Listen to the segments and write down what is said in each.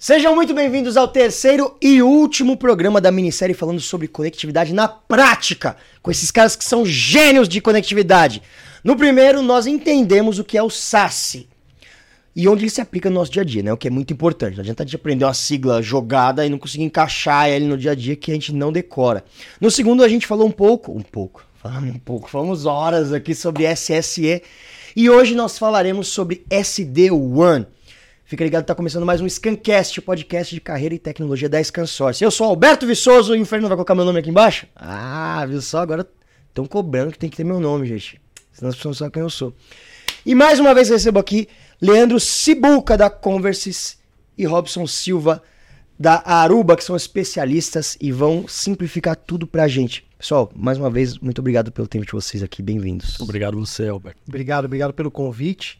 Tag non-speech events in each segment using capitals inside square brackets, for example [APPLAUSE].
Sejam muito bem-vindos ao terceiro e último programa da minissérie falando sobre conectividade na prática, com esses caras que são gênios de conectividade. No primeiro, nós entendemos o que é o SASE e onde ele se aplica no nosso dia a dia, né? O que é muito importante. Não adianta a gente aprender uma sigla jogada e não conseguir encaixar ele no dia a dia que a gente não decora. No segundo, a gente falou um pouco, um pouco, falamos um pouco, falamos horas aqui sobre SSE e hoje nós falaremos sobre SD-WAN. Fica ligado, tá começando mais um Scancast, podcast de carreira e tecnologia da Scansource. Eu sou Alberto Viçoso e o Inferno vai colocar meu nome aqui embaixo? Ah, viu só? Agora estão cobrando que tem que ter meu nome, gente. Senão as pessoas não sabem quem eu sou. E mais uma vez recebo aqui Leandro Cibuca da Converses e Robson Silva da Aruba, que são especialistas e vão simplificar tudo pra gente. Pessoal, mais uma vez, muito obrigado pelo tempo de vocês aqui. Bem-vindos. Obrigado você, Alberto. Obrigado, obrigado pelo convite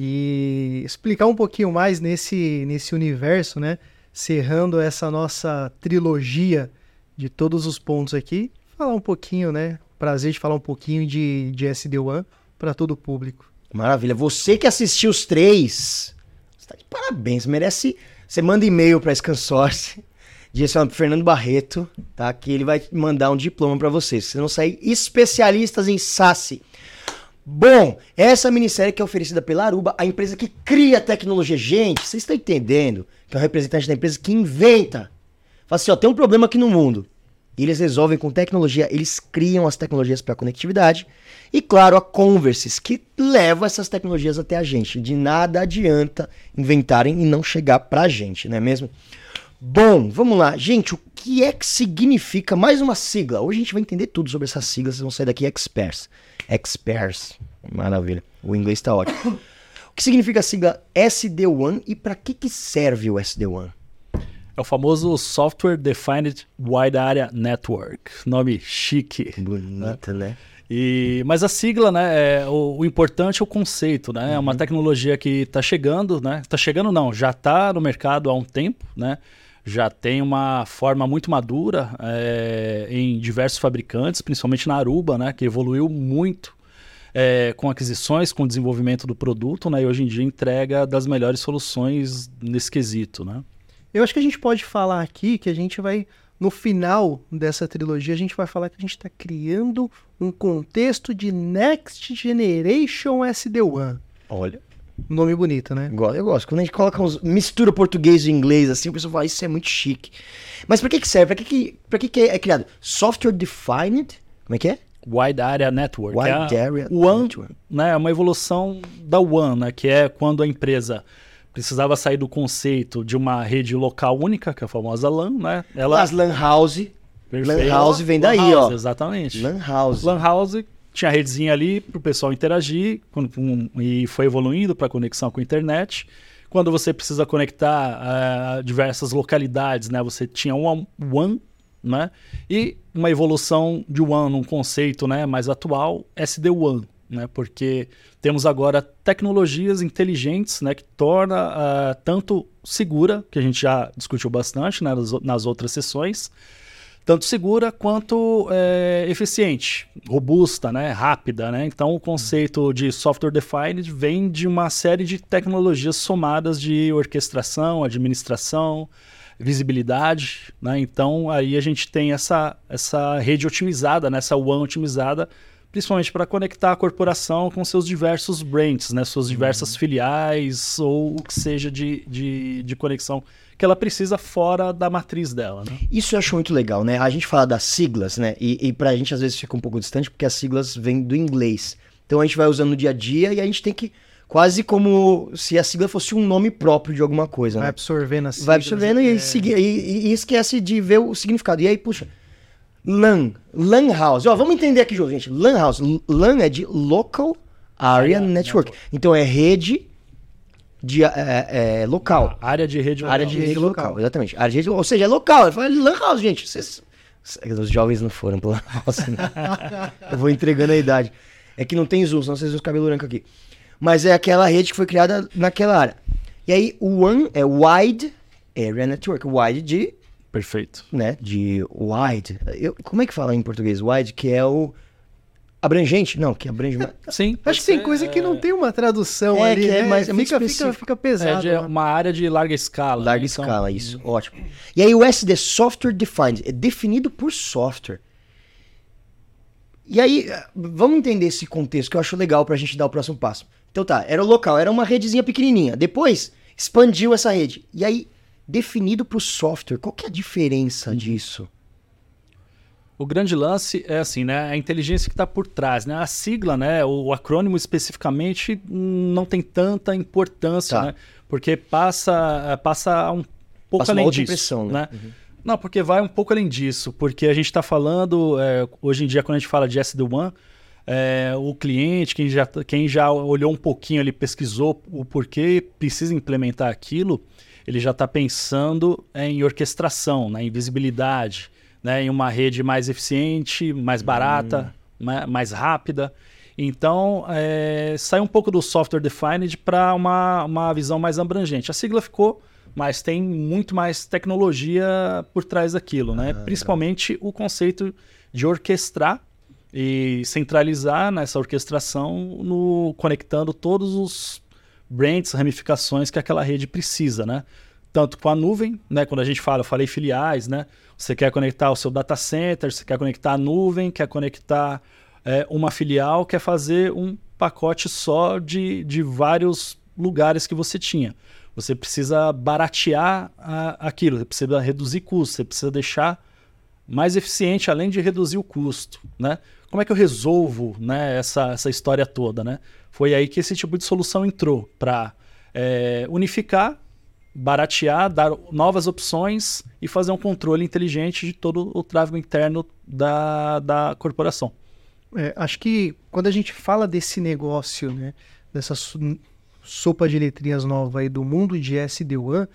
e explicar um pouquinho mais nesse, nesse universo, né? Cerrando essa nossa trilogia de todos os pontos aqui, falar um pouquinho, né? Prazer de falar um pouquinho de, de SD-WAN para todo o público. Maravilha. Você que assistiu os três, você tá de parabéns. Merece. Você manda e-mail para Scansource, [LAUGHS] direcionado pro Fernando Barreto, tá? Que ele vai mandar um diploma para vocês. Vocês vão sair especialistas em SASE. Bom, essa minissérie que é oferecida pela Aruba, a empresa que cria tecnologia. Gente, vocês estão entendendo que é o representante da empresa que inventa. Fala assim, ó, tem um problema aqui no mundo. E eles resolvem com tecnologia, eles criam as tecnologias para conectividade. E claro, a Converses, que leva essas tecnologias até a gente. De nada adianta inventarem e não chegar para a gente, não é mesmo? Bom, vamos lá. Gente, o que é que significa mais uma sigla? Hoje a gente vai entender tudo sobre essas siglas, vocês vão sair daqui experts. Experts. Maravilha. O inglês está ótimo. O que significa a sigla SD-WAN e para que, que serve o SD-WAN? É o famoso Software Defined Wide Area Network. Nome chique. Bonita, né? E, mas a sigla, né, é, o, o importante é o conceito, né? É uma tecnologia que está chegando, né? Está chegando não, já está no mercado há um tempo, né? Já tem uma forma muito madura é, em diversos fabricantes, principalmente na Aruba, né? Que evoluiu muito é, com aquisições, com o desenvolvimento do produto, né? E hoje em dia entrega das melhores soluções nesse quesito, né? Eu acho que a gente pode falar aqui que a gente vai, no final dessa trilogia, a gente vai falar que a gente está criando um contexto de Next Generation SD-WAN. Olha, Nome bonito, né? eu gosto. Quando a gente coloca uns, mistura português e inglês assim, o pessoal fala, isso é muito chique. Mas para que que serve? Para que que, pra que que é criado? Software Defined? Como é que é? Wide Area Network. Wide é Area o WAN, Network. né, é uma evolução da WAN, né, que é quando a empresa precisava sair do conceito de uma rede local única, que é a famosa LAN, né? Ela As Lan House. Perfeito. Lan House vem daí, Lan House, ó. Exatamente. Lan House. Lan House tinha a redezinha ali para o pessoal interagir e foi evoluindo para conexão com a internet. Quando você precisa conectar a diversas localidades, né, você tinha um WAN, né, e uma evolução de WAN num conceito, né, mais atual, SD-WAN, né, porque temos agora tecnologias inteligentes, né, que torna ah, tanto segura, que a gente já discutiu bastante né, nas, nas outras sessões, tanto segura quanto é, eficiente, robusta, né, rápida, né? Então o conceito de software defined vem de uma série de tecnologias somadas de orquestração, administração, visibilidade, né? Então aí a gente tem essa essa rede otimizada, né? essa WAN otimizada, principalmente para conectar a corporação com seus diversos brands, né? Suas diversas filiais ou o que seja de, de, de conexão que ela precisa fora da matriz dela, né? Isso eu acho muito legal, né? A gente fala das siglas, né? E, e pra gente às vezes fica um pouco distante porque as siglas vêm do inglês. Então a gente vai usando no dia a dia e a gente tem que. Quase como se a sigla fosse um nome próprio de alguma coisa, Vai né? absorvendo as Vai siglas, absorvendo e, é. segui- e- e esquece de ver o significado. E aí, puxa. LAN. LAN House. Ó, vamos entender aqui, gente. LAN House. LAN é de Local Area Area Network. Então é rede de é, é, local. Área de rede Área local. de rede local, exatamente. Área de rede, ou seja, é local. Ele fala Lan House, gente. Vocês, os jovens não foram pro Lan House. né? [LAUGHS] Eu vou entregando a idade. É que não tem zoom, senão vocês veem os cabelos brancos aqui. Mas é aquela rede que foi criada naquela área. E aí, o WAN é Wide Area Network. Wide de, Perfeito. né, de wide. Eu- como é que fala em português? Wide, que é o Abrangente? Não, que abrange mais. Sim. Acho que tem coisa que não tem uma tradução É, ali, que é né? mais- é muito fica, fica, específico. fica É pesado. de né? uma área de larga escala. Larga né? Então, escala, isso. Ótimo. E aí o SD, Software Defined, é definido por software. E aí, eh, vamos entender esse contexto que eu acho legal pra gente dar o próximo passo. Então tá, era o local, era uma redezinha pequenininha. Depois, expandiu essa rede. E aí, definido pro software, qual que é a diferença disso? O grande lance é assim, né? A inteligência que está por trás, né? A sigla, né? O acrônimo especificamente não tem tanta importância, Tá. né? Porque passa, passa um pouco Passa além disso, impressão, né? Uhum. Não, porque vai um pouco além disso, porque a gente está falando, é, hoje em dia, quando a gente fala de SD-WAN, é, o cliente, quem já, quem já olhou um pouquinho, ele pesquisou o porquê precisa implementar aquilo, ele já está pensando em orquestração, né, em visibilidade, né, em uma rede mais eficiente, mais barata, ma- mais rápida. Então, é, sai um pouco do software defined para uma, uma visão mais abrangente. A sigla ficou, mas tem muito mais tecnologia por trás daquilo, né? Principalmente o conceito de orquestrar e centralizar nessa orquestração, no, conectando todos os brands, ramificações que aquela rede precisa, né? Tanto com a nuvem, né? Quando a gente fala, eu falei filiais, né? Você quer conectar o seu data center, você quer conectar a nuvem, quer conectar é, uma filial, quer fazer um pacote só de, de vários lugares que você tinha. Você precisa baratear a- aquilo, você precisa reduzir custos, você precisa deixar mais eficiente, além de reduzir o custo, né? Como é que eu resolvo né, essa, essa história toda, né? Foi aí que esse tipo de solução entrou para unificar, baratear, dar novas opções e fazer um controle inteligente de todo o tráfego interno da, da corporação. É, acho que quando a gente fala desse negócio, né, dessa sopa de letrinhas nova aí do mundo de SD-WAN,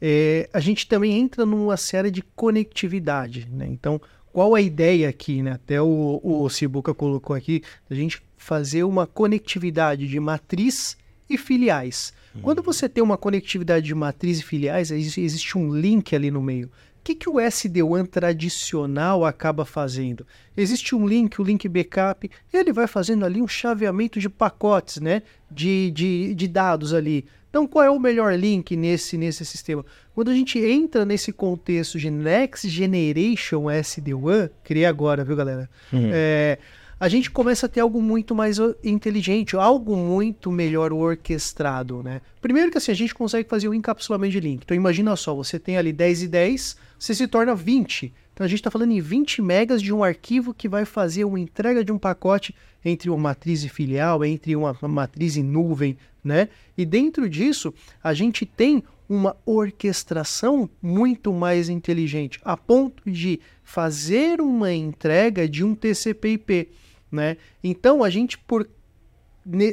é, a gente também entra numa série de conectividade, né? Então, qual a ideia aqui, né? Até o, o Cibuca colocou aqui, a gente fazer uma conectividade de matriz e filiais. Quando você tem uma conectividade de matriz e filiais, existe um link ali no meio. O que, que o SD-WAN tradicional acaba fazendo? Existe um link, o link backup, ele vai fazendo ali um chaveamento de pacotes, né? De, de, de dados ali. Então, qual é o melhor link nesse, nesse sistema? Quando a gente entra nesse contexto de Next Generation SD-WAN, criei agora, viu, galera? É, a gente começa a ter algo muito mais o- inteligente, algo muito melhor orquestrado, né? Primeiro que assim, a gente consegue fazer o encapsulamento de link. Então imagina só, você tem ali 10 e 10, você se torna 20. Então a gente está falando em 20 megas de um arquivo que vai fazer uma entrega de um pacote entre uma matriz e filial, entre uma, uma matriz e nuvem, né? E dentro disso, a gente tem uma orquestração muito mais inteligente, a ponto de fazer uma entrega de um TCP/IP, né? Então a gente por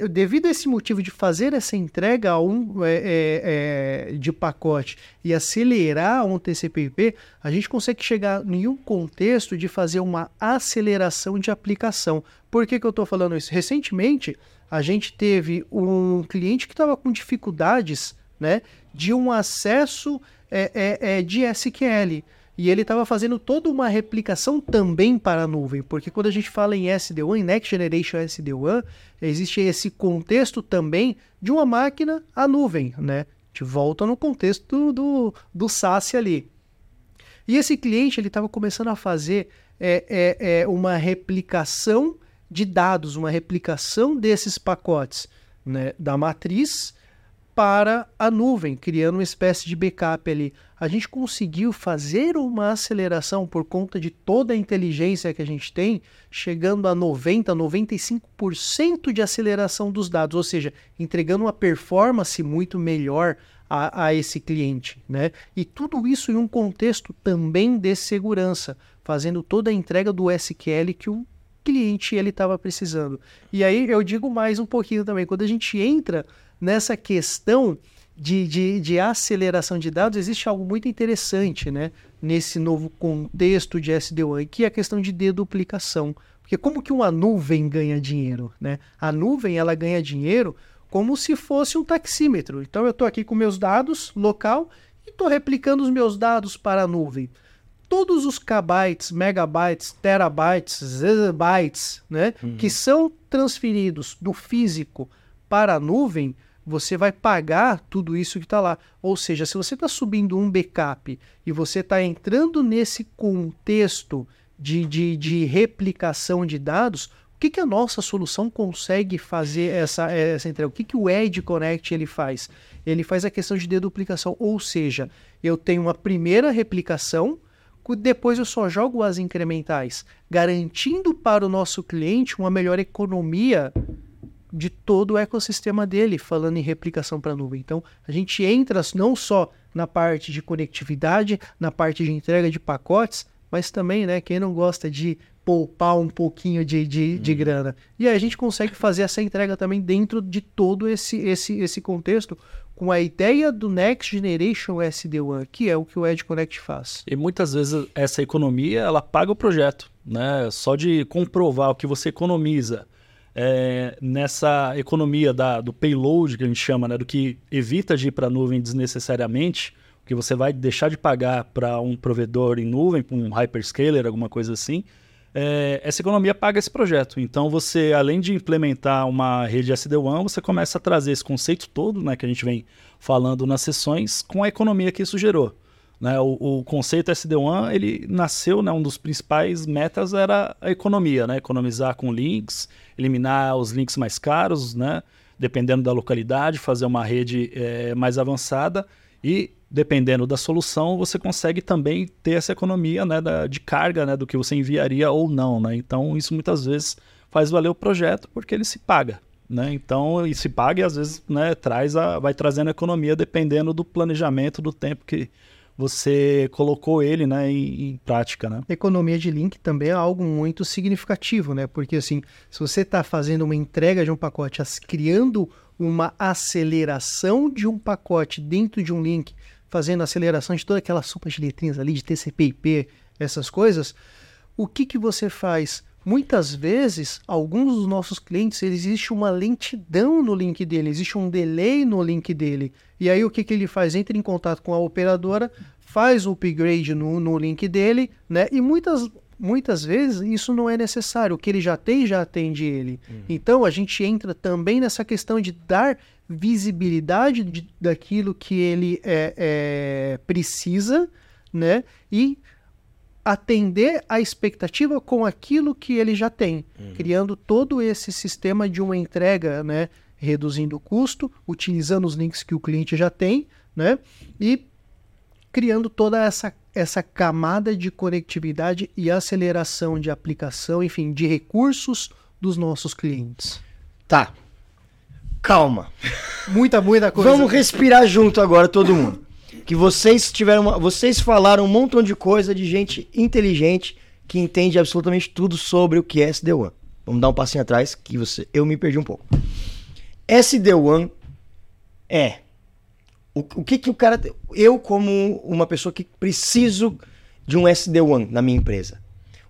devido a esse motivo de fazer essa entrega a um, é, é, é, de pacote e acelerar um TCP/IP, a gente consegue chegar em um contexto de fazer uma aceleração de aplicação. Por que, que eu estou falando isso? Recentemente, a gente teve um cliente que estava com dificuldades né, de um acesso é, é, é, de SQL. E ele estava fazendo toda uma replicação também para a nuvem, porque quando a gente fala em SD-WAN, Next Generation SD-WAN, existe esse contexto também de uma máquina à nuvem, né? A gente volta no contexto do, do, do SaaS ali. E esse cliente ele estava começando a fazer é, é, é, uma replicação de dados, uma replicação desses pacotes né, da matriz para a nuvem, criando uma espécie de backup ali. A gente conseguiu fazer uma aceleração por conta de toda a inteligência que a gente tem, chegando a 90, 95% de aceleração dos dados, ou seja, entregando uma performance muito melhor a, a esse cliente, né? E tudo isso em um contexto também de segurança, fazendo toda a entrega do SQL que o cliente ele estava precisando. E aí eu digo mais um pouquinho também, quando a gente entra nessa questão de, de, de, aceleração de dados, existe algo muito interessante né, nesse novo contexto de SD-WAN, que é a questão de deduplicação. Porque como que uma nuvem ganha dinheiro? Né? A nuvem ela ganha dinheiro como se fosse um taxímetro. Então eu estou aqui com meus dados local e estou replicando os meus dados para a nuvem. todos os kbytes, megabytes, terabytes, zettabytes, né, Uhum. que são transferidos do físico para a nuvem, você vai pagar tudo isso que está lá. Ou seja, se você está subindo um backup e você está entrando nesse contexto de, de, de replicação de dados, o que, que a nossa solução consegue fazer essa, essa entrega? O que, que o Edge Connect ele faz? Ele faz a questão de deduplicação, ou seja, eu tenho uma primeira replicação, depois eu só jogo as incrementais, garantindo para o nosso cliente uma melhor economia de todo o ecossistema dele, falando em replicação para a nuvem. Então, a gente entra não só na parte de conectividade, na parte de entrega de pacotes, mas também, né, quem não gosta de poupar um pouquinho de, de, de grana. E aí a gente consegue fazer essa entrega também dentro de todo esse, esse, esse contexto, com a ideia do Next Generation SD-WAN, que é o que o Edge Connect faz. E muitas vezes essa economia ela paga o projeto, né? Só de comprovar o que você economiza é, nessa economia da, do payload que a gente chama, né? Do que evita de ir para a nuvem desnecessariamente, que você vai deixar de pagar para um provedor em nuvem, um hyperscaler, alguma coisa assim. é, essa economia paga esse projeto. Então você, além de implementar uma rede SD-WAN, você começa a trazer esse conceito todo, né, que a gente vem falando nas sessões, com a economia que isso gerou. Né? O, o conceito SD-WAN, ele nasceu, né, um dos principais metas era a economia, né? economizar com links, eliminar os links mais caros, né? dependendo da localidade, fazer uma rede eh, mais avançada e dependendo da solução, você consegue também ter essa economia né, da, de carga né, do que você enviaria ou não. Né? Então, isso muitas vezes faz valer o projeto porque ele se paga. Né? Então, e se paga e às vezes né, traz a, vai trazendo economia dependendo do planejamento, do tempo que você colocou ele né, em, em prática. Né? Economia de link também é algo muito significativo, né? Porque assim, se você está fazendo uma entrega de um pacote, as- criando uma aceleração de um pacote dentro de um link, fazendo aceleração de toda aquela sopa de letrinhas ali, de TCP/IP, essas coisas, o que que você faz? Muitas vezes, alguns dos nossos clientes, existe uma lentidão no link dele, existe um delay no link dele. E aí o que, que ele faz? Entra em contato com a operadora, faz o upgrade no, no link dele, né? E muitas, muitas vezes isso não é necessário. O que ele já tem, já atende ele. Então a gente entra também nessa questão de dar visibilidade de- daquilo que ele é, é, precisa, né? E atender a expectativa com aquilo que ele já tem, criando todo esse sistema de uma entrega, né, reduzindo o custo, utilizando os links que o cliente já tem, né, e criando toda essa, essa camada de conectividade e aceleração de aplicação, enfim, de recursos dos nossos clientes. Tá. Calma. Muita, muita coisa. Vamos respirar junto agora, todo mundo. Que vocês tiveram. uma- vocês falaram um montão de coisa de gente inteligente que entende absolutamente tudo sobre o que é SD-WAN. Vamos dar um passinho atrás, que você, eu me perdi um pouco. SD-WAN é. O, o que que o cara. Eu, como uma pessoa que preciso de um SD-WAN na minha empresa,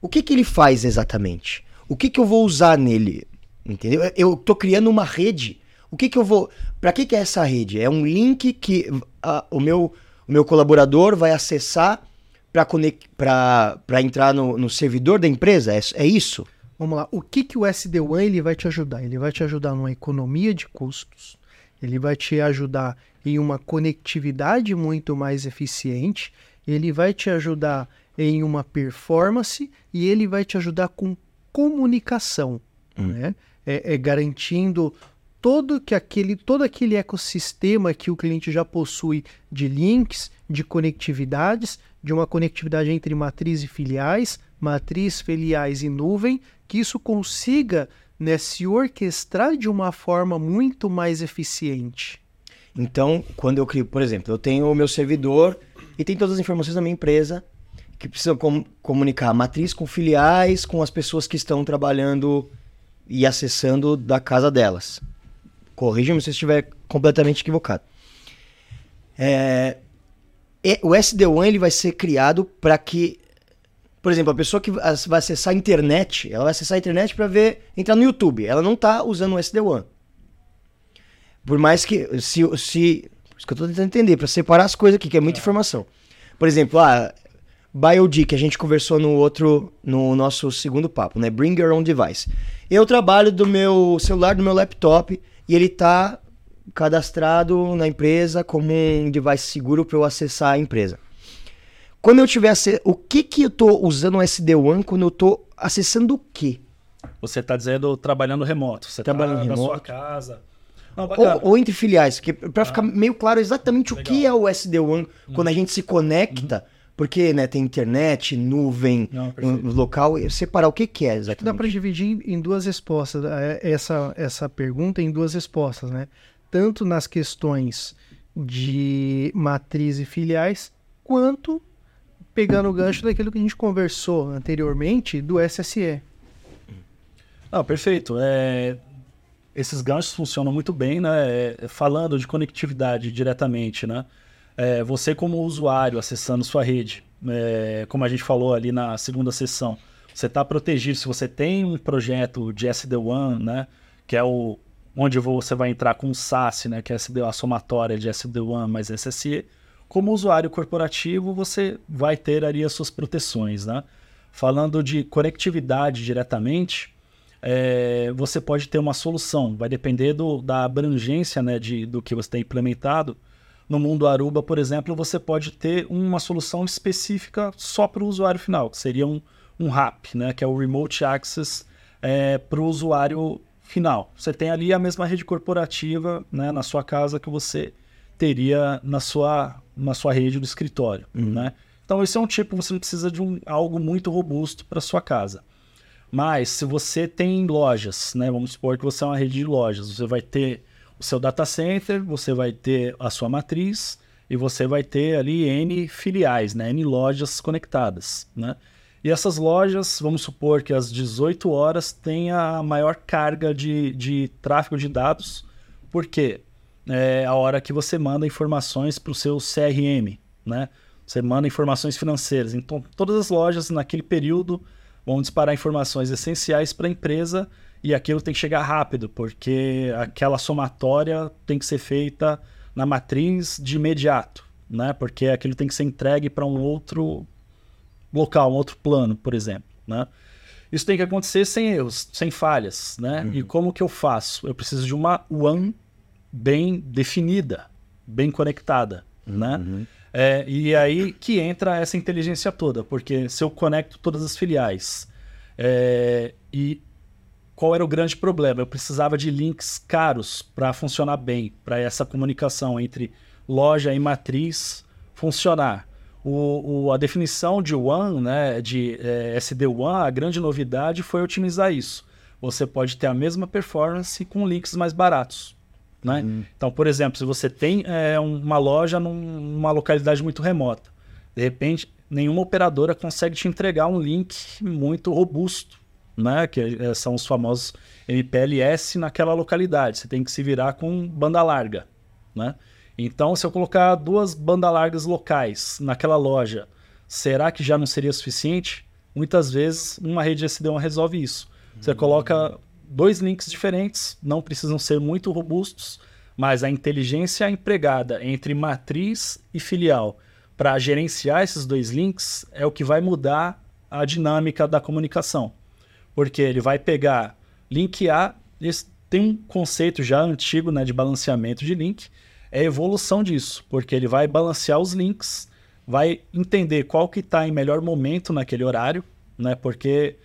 o que que ele faz exatamente? O que que eu vou usar nele? Entendeu? Eu- tô criando uma rede. O que que eu vou. Pra que que é essa rede? É um link que ah, o, meu, o meu colaborador vai acessar pra entrar no, no servidor da empresa? É, é isso? Vamos lá. O que, que o SD-WAN ele vai te ajudar? Ele vai te ajudar numa economia de custos, ele vai te ajudar em uma conectividade muito mais eficiente, ele vai te ajudar em uma performance e ele vai te ajudar com comunicação, né? É, é garantindo todo que aquele todo aquele ecossistema que o cliente já possui de links, de conectividades, de uma conectividade entre matriz e filiais, matriz, filiais e nuvem, que isso consiga né, se orquestrar de uma forma muito mais eficiente. Então, quando eu crio, por exemplo, eu tenho o meu servidor e tem todas as informações da minha empresa que precisam com- comunicar matriz com filiais, com as pessoas que estão trabalhando e acessando da casa delas. Corrija-me se eu estiver completamente equivocado. É, o SD-WAN ele vai ser criado para que, por exemplo, a pessoa que vai acessar a internet, ela vai acessar a internet para ver, entrar no YouTube. Ela não está usando o SD-WAN. Por mais que. Se. se isso que eu tô tentando entender, para separar as coisas aqui, que é muita informação. Por exemplo, ah, BioD, que a gente conversou no outro, no nosso segundo papo, né? Bring Your Own Device. Eu trabalho do meu celular, do meu laptop, e ele tá cadastrado na empresa como um device seguro para eu acessar a empresa. Quando eu tiver o que que eu tô usando o SD-WAN quando eu tô acessando o quê? Você está dizendo trabalhando remoto, você trabalhando tá remoto. na sua casa. Não, ou, ou, entre filiais, para ah. ficar meio claro exatamente Legal. o que é o SD-WAN quando a gente se conecta, hum. Porque né, tem internet, nuvem, Não, no local, separar o que, que é exatamente. Dá para dividir em duas respostas, é, essa, essa pergunta em duas respostas, né? Tanto nas questões de matriz e filiais, quanto pegando o gancho daquilo que a gente conversou anteriormente do SSE. Não, perfeito. É, esses ganchos funcionam muito bem, né? É, falando de conectividade diretamente, né? É, você como usuário acessando sua rede, é, como a gente falou ali na segunda sessão, você está protegido. Se você tem um projeto de SD-WAN, né? Que é o onde você vai entrar com o SaaS, né? Que é a somatória de SD-WAN mais SSE como usuário corporativo, você vai ter ali as suas proteções, né? Falando de conectividade diretamente, é, você pode ter uma solução, vai depender do, da abrangência né, de, do que você tem implementado. No mundo Aruba, por exemplo, você pode ter uma solução específica só para o usuário final, que seria um, um RAP, né, que é o Remote Access é, para o usuário final. Você tem ali a mesma rede corporativa né, na sua casa que você teria na sua na sua rede do escritório, uhum. né? Então esse é um tipo, você não precisa de um, algo muito robusto para sua casa. Mas se você tem lojas, né? Vamos supor que você é uma rede de lojas, você vai ter o seu data center, você vai ter a sua matriz e você vai ter ali N filiais, né? N lojas conectadas, né? E essas lojas, vamos supor que às 18 horas tem a maior carga de, de tráfego de dados. Por quê? é a hora que você manda informações para o seu CRM, né? Você manda informações financeiras. Então, todas as lojas naquele período vão disparar informações essenciais para a empresa e aquilo tem que chegar rápido, porque aquela somatória tem que ser feita na matriz de imediato, né? Porque aquilo tem que ser entregue para um outro local, um outro plano, por exemplo, né? Isso tem que acontecer sem erros, sem falhas, né? Uhum. E como que eu faço? Eu preciso de uma One bem definida, bem conectada, né? Uhum. É, e aí que entra essa inteligência toda, porque se eu conecto todas as filiais é, e qual era o grande problema? Eu precisava de links caros para funcionar bem, para essa comunicação entre loja e matriz funcionar. O, o, a definição de One, né, de é, SD-WAN, a grande novidade foi otimizar isso. Você pode ter a mesma performance com links mais baratos. Né? Uhum. Então, por exemplo, se você tem é, uma loja numa localidade muito remota, de repente nenhuma operadora consegue te entregar um link muito robusto, né? que é, são os famosos MPLS naquela localidade. Você tem que se virar com banda larga. Né? Então, se eu colocar duas bandas largas locais naquela loja, será que já não seria suficiente? Muitas vezes uma rede SD1 resolve isso. Você uhum. coloca dois links diferentes, não precisam ser muito robustos, mas a inteligência empregada entre matriz e filial para gerenciar esses dois links é o que vai mudar a dinâmica da comunicação. Porque ele vai pegar link A, tem um conceito já antigo né, de balanceamento de link, é a evolução disso, porque ele vai balancear os links, vai entender qual que está em melhor momento naquele horário, né, porque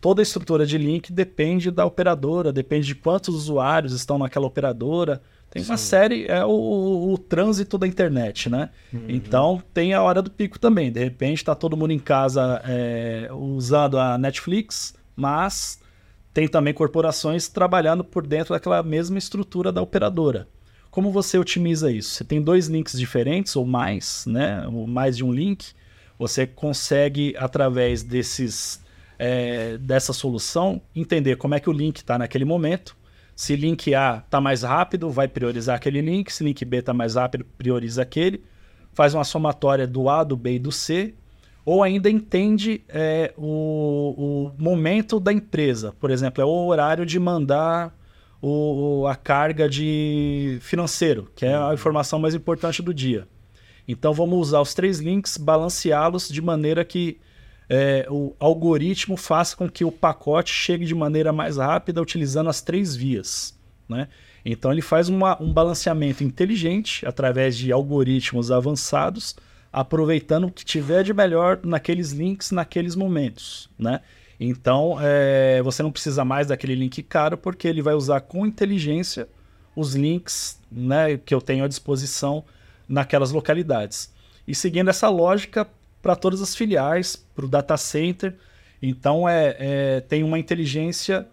toda a estrutura de link depende da operadora, depende de quantos usuários estão naquela operadora. Tem uma Sim. série, é o, o, o, trânsito da internet, né? Uhum. Então tem a hora do pico também. De repente está todo mundo em casa é, usando a Netflix, mas tem também corporações trabalhando por dentro daquela mesma estrutura da operadora. Como você otimiza isso? Você tem dois links diferentes ou mais, né? Ou mais de um link. Você consegue, através desses é, dessa solução, entender como é que o link está naquele momento. Se link A está mais rápido, vai priorizar aquele link. Se link B está mais rápido, prioriza aquele. Faz uma somatória do A, do B e do C. Ou ainda entende é, o, o, momento da empresa. Por exemplo, é o horário de mandar o, a carga de financeiro, que é a informação mais importante do dia. Então vamos usar os três links, balanceá-los de maneira que é, o algoritmo faça com que o pacote chegue de maneira mais rápida utilizando as três vias. Né? Então ele faz uma, um balanceamento inteligente através de algoritmos avançados, aproveitando o que tiver de melhor naqueles links naqueles momentos. Né? Então é, você não precisa mais daquele link caro, porque ele vai usar com inteligência os links né, que eu tenho à disposição naquelas localidades. E seguindo essa lógica para todas as filiais, para o data center. Então é, é tem uma inteligência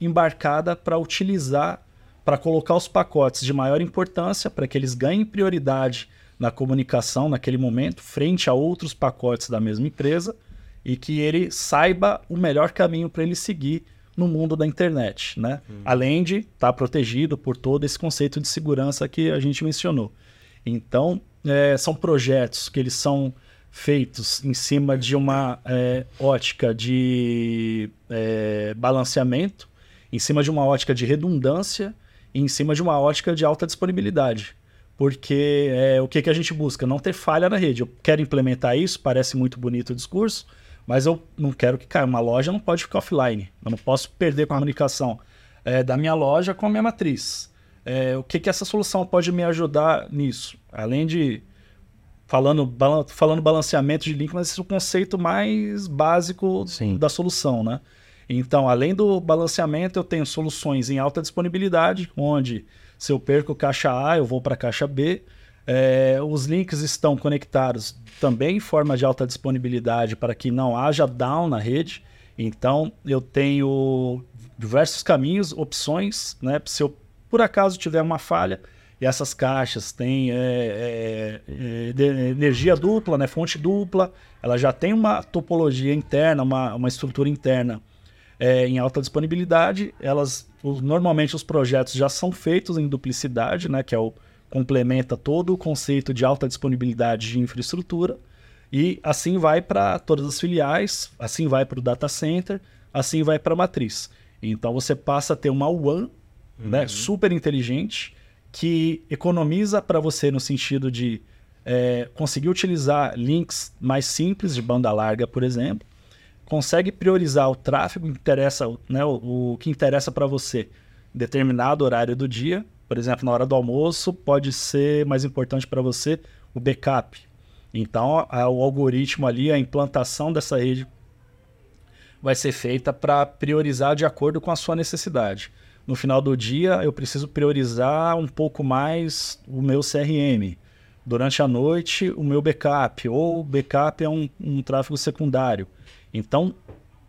embarcada para utilizar, para colocar os pacotes de maior importância, para que eles ganhem prioridade na comunicação naquele momento, frente a outros pacotes da mesma empresa, e que ele saiba o melhor caminho para ele seguir no mundo da internet, né? Hum. Além de estar tá protegido por todo esse conceito de segurança que a gente mencionou. Então, é, são projetos que eles são feitos em cima de uma é, ótica de é, balanceamento, em cima de uma ótica de redundância e em cima de uma ótica de alta disponibilidade. Porque é, o que, que a gente busca? Não ter falha na rede. Eu quero implementar isso, parece muito bonito o discurso, mas eu não quero que caia. Uma loja não pode ficar offline. Eu não posso perder comunicação é, da minha loja com a minha matriz. É, o que, que essa solução pode me ajudar nisso? Além de falando, falando balanceamento de link, mas esse é o conceito mais básico Sim. da solução, né? Então, além do balanceamento, eu tenho soluções em alta disponibilidade, onde se eu perco caixa A, eu vou para caixa B. É, os links estão conectados também em forma de alta disponibilidade para que não haja down na rede. Então, eu tenho diversos caminhos, opções, né? Se eu por acaso tiver uma falha, e essas caixas têm é, é, é energia dupla, né, fonte dupla, ela já tem uma topologia interna, uma, uma estrutura interna é, em alta disponibilidade. Elas, os, normalmente os projetos já são feitos em duplicidade, né, que é o complementa todo o conceito de alta disponibilidade de infraestrutura. E assim vai para todas as filiais, assim vai para o data center, assim vai para a matriz. Então você passa a ter uma WAN né, uhum. né, super inteligente que economiza para você no sentido de é, conseguir utilizar links mais simples de banda larga, por exemplo, consegue priorizar o tráfego que interessa, né, o, o que interessa para você em determinado horário do dia. Por exemplo, na hora do almoço, pode ser mais importante para você o backup. Então, a, o algoritmo ali, a implantação dessa rede vai ser feita para priorizar de acordo com a sua necessidade no final do dia eu preciso priorizar um pouco mais o meu CRM. Durante a noite, o meu backup, ou backup é um, um tráfego secundário. Então,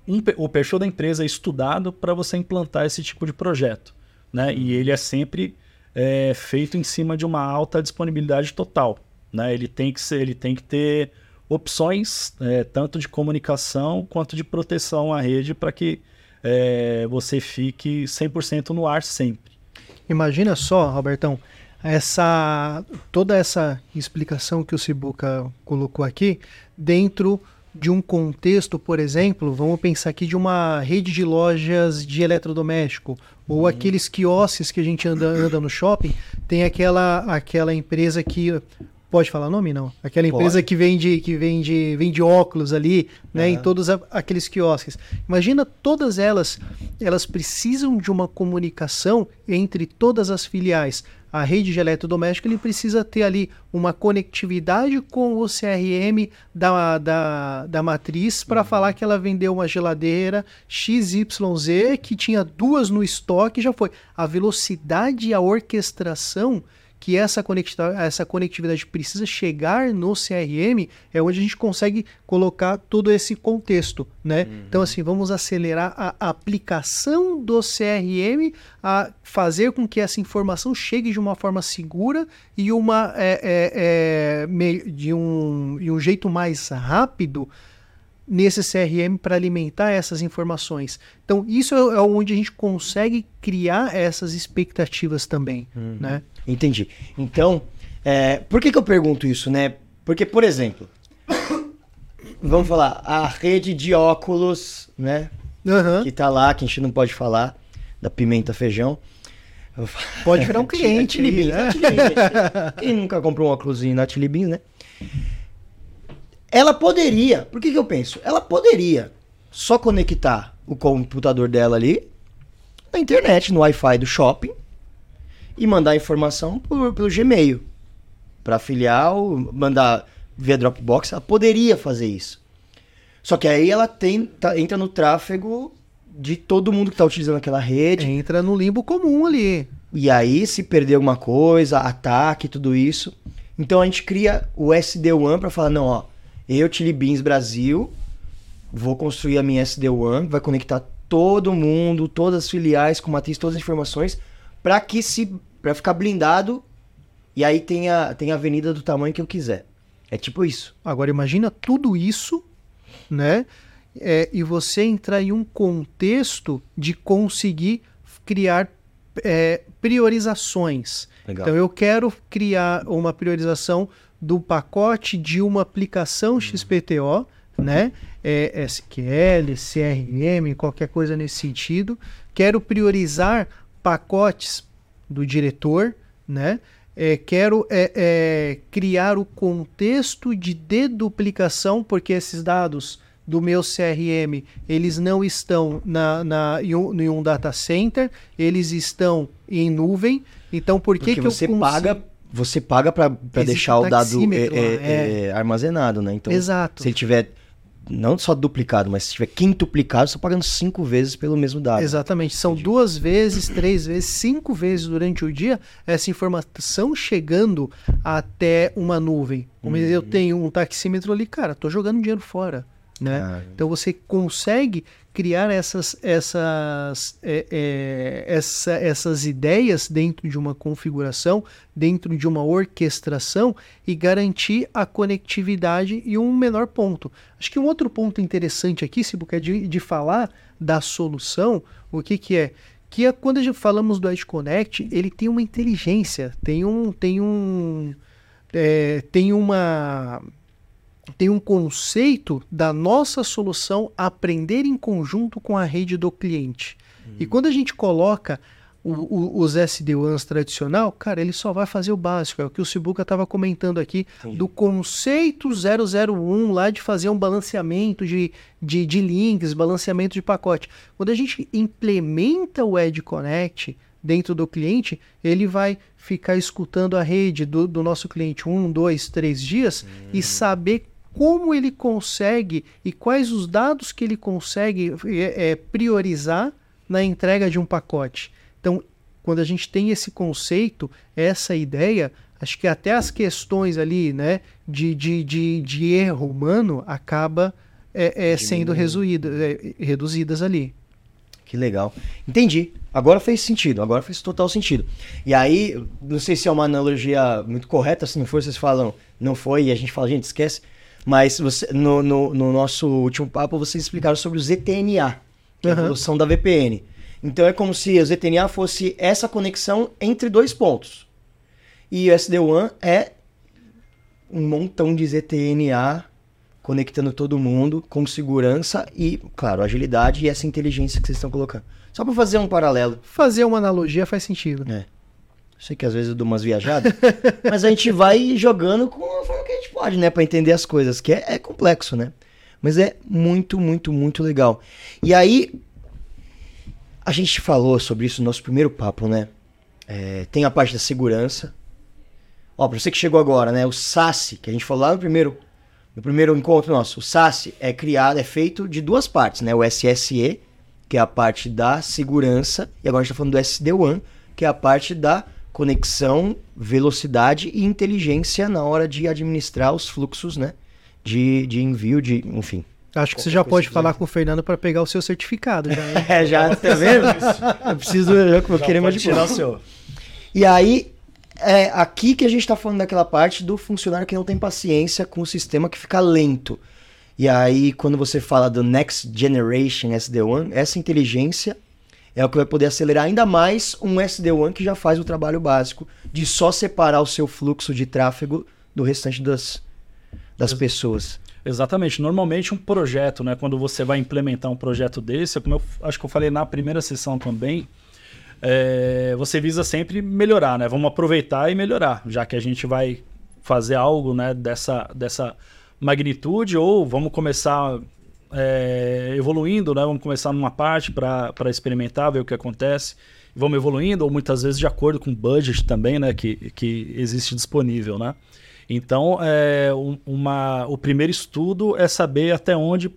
um, o perfil da empresa é estudado para você implantar esse tipo de projeto. Né? E ele é sempre é, feito em cima de uma alta disponibilidade total. Né? Ele, tem que ser, ele tem que ter opções, é, tanto de comunicação quanto de proteção à rede, para que é, você fique 100% no ar sempre. Imagina só, Robertão, essa toda essa explicação que o Sibuca colocou aqui dentro de um contexto, por exemplo, vamos pensar aqui de uma rede de lojas de eletrodoméstico ou uhum. aqueles quiosques que a gente anda, anda no shopping, tem aquela aquela empresa que Pode falar nome, não? Aquela empresa Pode. que vende que vende, vende óculos ali, né, uhum. em todos a, aqueles quiosques. Imagina todas elas, elas precisam de uma comunicação entre todas as filiais. A rede de eletrodoméstico ele precisa ter ali uma conectividade com o CRM da, da, da matriz para uhum. falar que ela vendeu uma geladeira XYZ que tinha duas no estoque já foi. A velocidade e a orquestração que essa conectividade, essa conectividade precisa chegar no CRM, é onde a gente consegue colocar todo esse contexto, né? Uhum. Então, assim, vamos acelerar a aplicação do CRM a fazer com que essa informação chegue de uma forma segura e uma é, é, é, de, um, de um jeito mais rápido nesse CRM para alimentar essas informações. Então, isso é, é onde a gente consegue criar essas expectativas também, uhum. né? Entendi. Então, é, por que, que eu pergunto isso, né? Porque, por exemplo, vamos falar, a rede de óculos, né? Uhum. Que tá lá, que a gente não pode falar, da Pimenta Feijão. Pode virar um [LAUGHS] cliente. Chili Beans, né? [LAUGHS] Quem nunca comprou um óculosinho na Chili Beans, né? Ela poderia, por que, que eu penso? Ela poderia só conectar o computador dela ali na internet, no Wi-Fi do shopping e mandar informação por, pelo Gmail para filial, mandar via Dropbox. Ela poderia fazer isso. Só que aí ela tem, tá- entra no tráfego de todo mundo que está utilizando aquela rede. Entra no limbo comum ali. E aí, se perder alguma coisa, ataque, tudo isso. Então a gente cria o SD-WAN para falar, não, ó, eu, Chili Beans Brasil, vou construir a minha SD-WAN, vai conectar todo mundo, todas as filiais com matriz, todas as informações, para que se para ficar blindado e aí tem a, tem a avenida do tamanho que eu quiser. É tipo isso. Agora imagina tudo isso, né? É, e você entrar em um contexto de conseguir criar é, priorizações. Legal. Então eu quero criar uma priorização do pacote de uma aplicação XPTO, né? É, SQL, CRM, qualquer coisa nesse sentido. Quero priorizar pacotes do diretor, né? É, quero é, é, criar o contexto de deduplicação, porque esses dados do meu CRM, eles não estão na, na, em, um, em um data center, eles estão em nuvem. Então, por que, Porque que eu você consigo- paga, você paga para deixar o dado é, lá, é, é, armazenado, né? Então, Exato. se ele tiver não só duplicado, mas se tiver quintuplicado, você está pagando cinco vezes pelo mesmo dado. Exatamente. São duas vezes, três vezes, cinco vezes durante o dia essa informação chegando até uma nuvem. Como eu tenho um taxímetro ali, cara, tô jogando dinheiro fora. Né? Ah, Então você consegue criar essas, essas, é, é, essa- essas ideias dentro de uma configuração, dentro de uma orquestração e garantir a conectividade e um menor ponto. Acho que um outro ponto interessante aqui, Sibuca, é de, de falar da solução, o que, que é? Que é quando gente falamos do Edge Connect, ele tem uma inteligência, tem um. Tem um é, tem uma tem um conceito da nossa solução aprender em conjunto com a rede do cliente. E quando a gente coloca o- o- os SD-WANs tradicional, cara, ele só vai fazer o básico. É o que o Sibuca estava comentando aqui, do conceito 001 lá de fazer um balanceamento de, de, de links, balanceamento de pacote. Quando a gente implementa o Edge Connect dentro do cliente, ele vai ficar escutando a rede do, do nosso cliente um, dois, três dias e saber como ele consegue e quais os dados que ele consegue é, é, priorizar na entrega de um pacote. Então, quando a gente tem esse conceito, essa ideia, acho que até as questões ali, né, de, de, de, de erro humano acaba é, é, sendo resuída, é, reduzidas ali. Que legal. Entendi. Agora fez sentido. Agora fez total sentido. E aí, não sei se é uma analogia muito correta, se não for, vocês falam, não foi, e a gente fala, gente, esquece. Mas você, no, no, no nosso último papo, vocês explicaram sobre o ZTNA, que é a evolução da VPN. Então é como se o ZTNA fosse essa conexão entre dois pontos. E o SD-WAN é um montão de ZTNA conectando todo mundo com segurança e, claro, agilidade e essa inteligência que vocês estão colocando. Só para fazer um paralelo. Fazer uma analogia faz sentido. É. Sei que às vezes eu dou umas viajadas, [LAUGHS] mas a gente vai jogando com a forma que a gente pode, né? Pra entender as coisas, que é, é complexo, né? Mas é muito, muito, muito legal. E aí, a gente falou sobre isso no nosso primeiro papo, né? É, tem a parte da segurança. Ó, pra você que chegou agora, né? O SASE, que a gente falou lá no primeiro, no primeiro encontro nosso. O SASE é criado, é feito de duas partes, né? O SSE, que é a parte da segurança, e agora a gente tá falando do SD-WAN, que é a parte da conexão, velocidade e inteligência na hora de administrar os fluxos, né? De, de envio, de. Enfim. Acho que você já pode falar com o Fernando para pegar o seu certificado. Já, né? [LAUGHS] É, já, tá vendo? Eu preciso. Eu vou querer mais de tirar o seu. E aí, é aqui que a gente tá falando daquela parte do funcionário que não tem paciência com o sistema que fica lento. E aí, quando você fala do Next Generation SD-WAN, essa inteligência é o que vai poder acelerar ainda mais um SD-WAN que já faz o trabalho básico de só separar o seu fluxo de tráfego do restante das, das pessoas. Exatamente. Normalmente um projeto, né? Quando você vai implementar um projeto desse, como eu acho que eu falei na primeira sessão também, é, você visa sempre melhorar, né? Vamos aproveitar e melhorar, já que a gente vai fazer algo né, dessa, dessa magnitude, ou vamos começar é, evoluindo, né? Vamos começar numa parte para experimentar, ver o que acontece. Vamos evoluindo, ou muitas vezes de acordo com o budget também, né? Que, que existe disponível, né? Então, é, uma, o primeiro estudo é saber até onde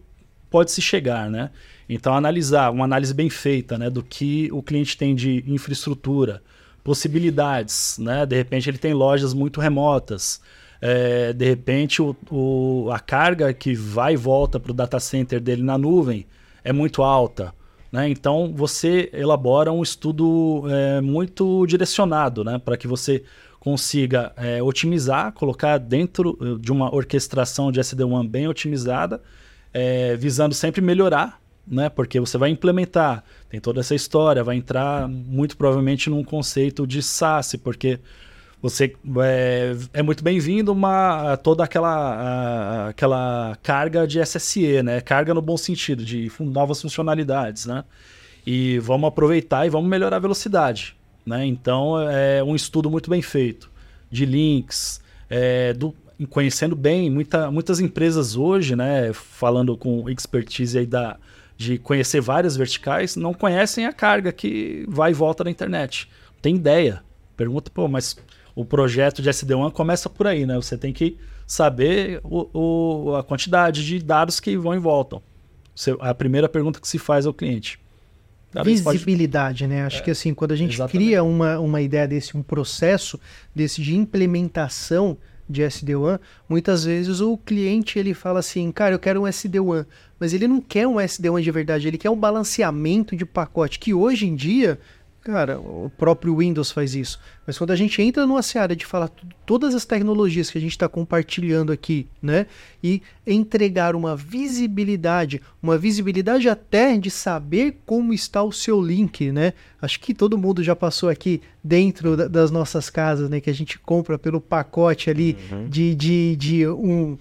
pode se chegar, né? Então, analisar, uma análise bem feita, né? Do que o cliente tem de infraestrutura, possibilidades, né? De repente ele tem lojas muito remotas, é, de repente o, o, a carga que vai e volta para o data center dele na nuvem é muito alta. Né? Então você elabora um estudo é, muito direcionado né? para que você consiga é, otimizar, colocar dentro eh, de uma orquestração de SD-WAN bem otimizada, é, visando sempre melhorar, né? porque você vai implementar, tem toda essa história, vai entrar muito provavelmente num conceito de SaaS, porque você é, é muito bem-vindo uma toda aquela a, aquela carga de SSE, né? Carga no bom sentido de novas funcionalidades, né? E vamos aproveitar e vamos melhorar a velocidade, né? Então é um estudo muito bem feito de links, é, do, conhecendo bem muita, muitas empresas hoje, né? Falando com expertise aí da de conhecer várias verticais, não conhecem a carga que vai e volta da internet. Tem ideia. Pergunta, pô, mas o projeto de SD1 começa por aí, né? Você tem que saber o, o, a quantidade de dados que vão e voltam. Você, a primeira pergunta que se faz ao cliente. Visibilidade, pode... né? Acho é, que assim, quando a gente exatamente. cria uma, uma ideia desse, um processo desse de implementação de SD-WAN, muitas vezes o cliente ele fala assim, cara, eu quero um SD-WAN, mas ele não quer um SD-WAN de verdade, ele quer um balanceamento de pacote, que hoje em dia Cara, o próprio Windows faz isso. Mas quando a gente entra numa seara de falar todas as tecnologias que a gente está compartilhando aqui, né? E entregar uma visibilidade, uma visibilidade até de saber como está o seu link, né? Acho que todo mundo já passou aqui dentro das nossas casas, né? Que a gente compra pelo pacote ali uhum. de, de, de um,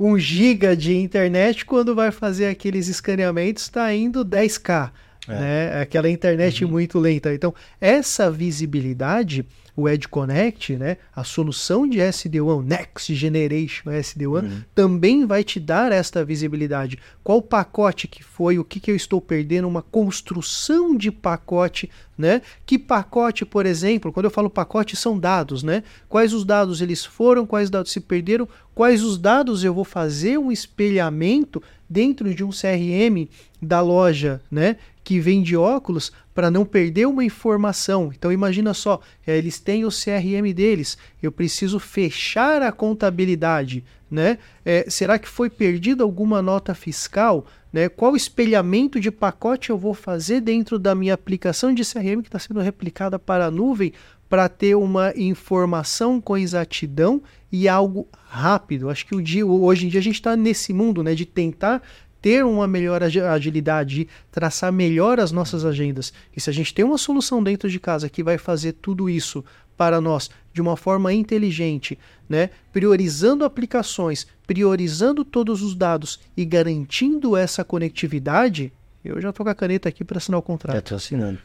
um giga de internet, quando vai fazer aqueles escaneamentos, está indo 10k. É. Né? Aquela internet uhum. muito lenta. Então, essa visibilidade, o Edge Connect, né? a solução de SD-WAN, Next Generation SD-WAN, uhum. também vai te dar esta visibilidade. Qual pacote que foi, o que, que eu estou perdendo, uma construção de pacote, né? Que pacote, por exemplo, quando eu falo pacote, são dados, né? Quais os dados eles foram, quais dados se perderam, quais os dados eu vou fazer um espelhamento dentro de um CRM da loja, né? que vende óculos para não perder uma informação. Então imagina só, é, eles têm o CRM deles, eu preciso fechar a contabilidade, né? É, será que foi perdida alguma nota fiscal? Né? Qual espelhamento de pacote eu vou fazer dentro da minha aplicação de CRM que está sendo replicada para a nuvem para ter uma informação com exatidão e algo rápido. Acho que o dia, hoje em dia a gente está nesse mundo né, de tentar ter uma melhor agilidade, de traçar melhor as nossas agendas. E se a gente tem uma solução dentro de casa que vai fazer tudo isso para nós de uma forma inteligente, né? priorizando aplicações, priorizando todos os dados e garantindo essa conectividade, eu já estou com a caneta aqui para assinar o contrato. estou assinando.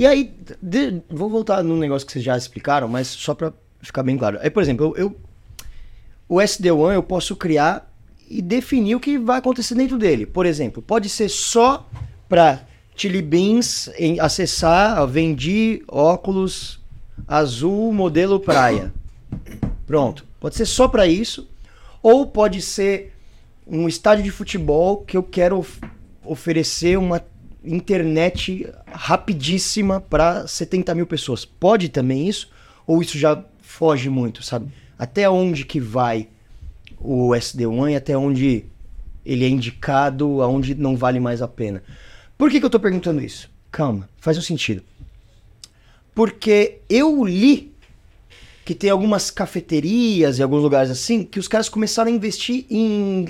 E aí, de, vou voltar no negócio que vocês já explicaram, mas só para ficar bem claro. Aí, por exemplo, eu, eu o SD1 eu posso criar e definir o que vai acontecer dentro dele. Por exemplo, pode ser só para Chili Beans em acessar, vendi óculos azul modelo praia. Pronto. Pode ser só para isso. Ou pode ser um estádio de futebol que eu quero of oferecer uma internet rapidíssima para 70 mil pessoas. Pode também isso? Ou isso já foge muito, sabe? Até onde que vai o SD1 e até onde ele é indicado, aonde não vale mais a pena. Por que, que eu estou perguntando isso? Calma, faz um sentido. Porque eu li que tem algumas cafeterias e alguns lugares assim que os caras começaram a investir em,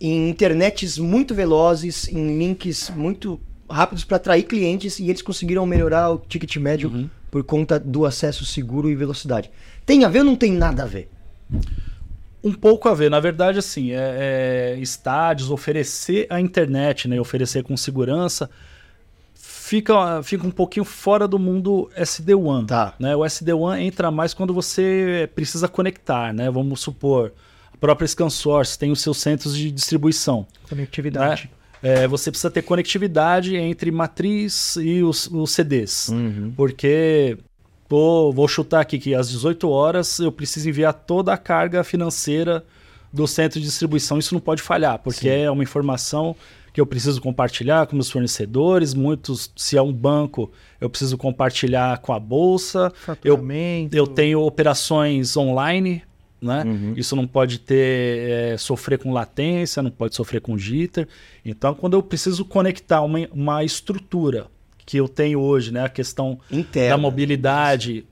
em internets muito velozes, em links muito rápidos para atrair clientes e eles conseguiram melhorar o ticket médio uhum. por conta do acesso seguro e velocidade. Tem a ver ou não tem nada a ver? um pouco a ver. Na verdade, assim, é, é, estádios, oferecer a internet, né, oferecer com segurança, fica, fica um pouquinho fora do mundo SD-WAN. Tá. Né? O SD-WAN entra mais quando você precisa conectar, né? Vamos supor, a própria ScanSource tem os seus centros de distribuição. Conectividade. Né? É, você precisa ter conectividade entre matriz e os, os CDs. Uhum. Porque vou, vou chutar aqui que às 18 horas eu preciso enviar toda a carga financeira do centro de distribuição. Isso não pode falhar, porque Sim. é uma informação que eu preciso compartilhar com meus fornecedores. Muitos, se é um banco, eu preciso compartilhar com a bolsa. Eu, eu tenho operações online, né? Uhum. Isso não pode ter é, sofrer com latência, não pode sofrer com jitter. Então, quando eu preciso conectar uma, uma estrutura que eu tenho hoje, né? A questão Interna. da mobilidade.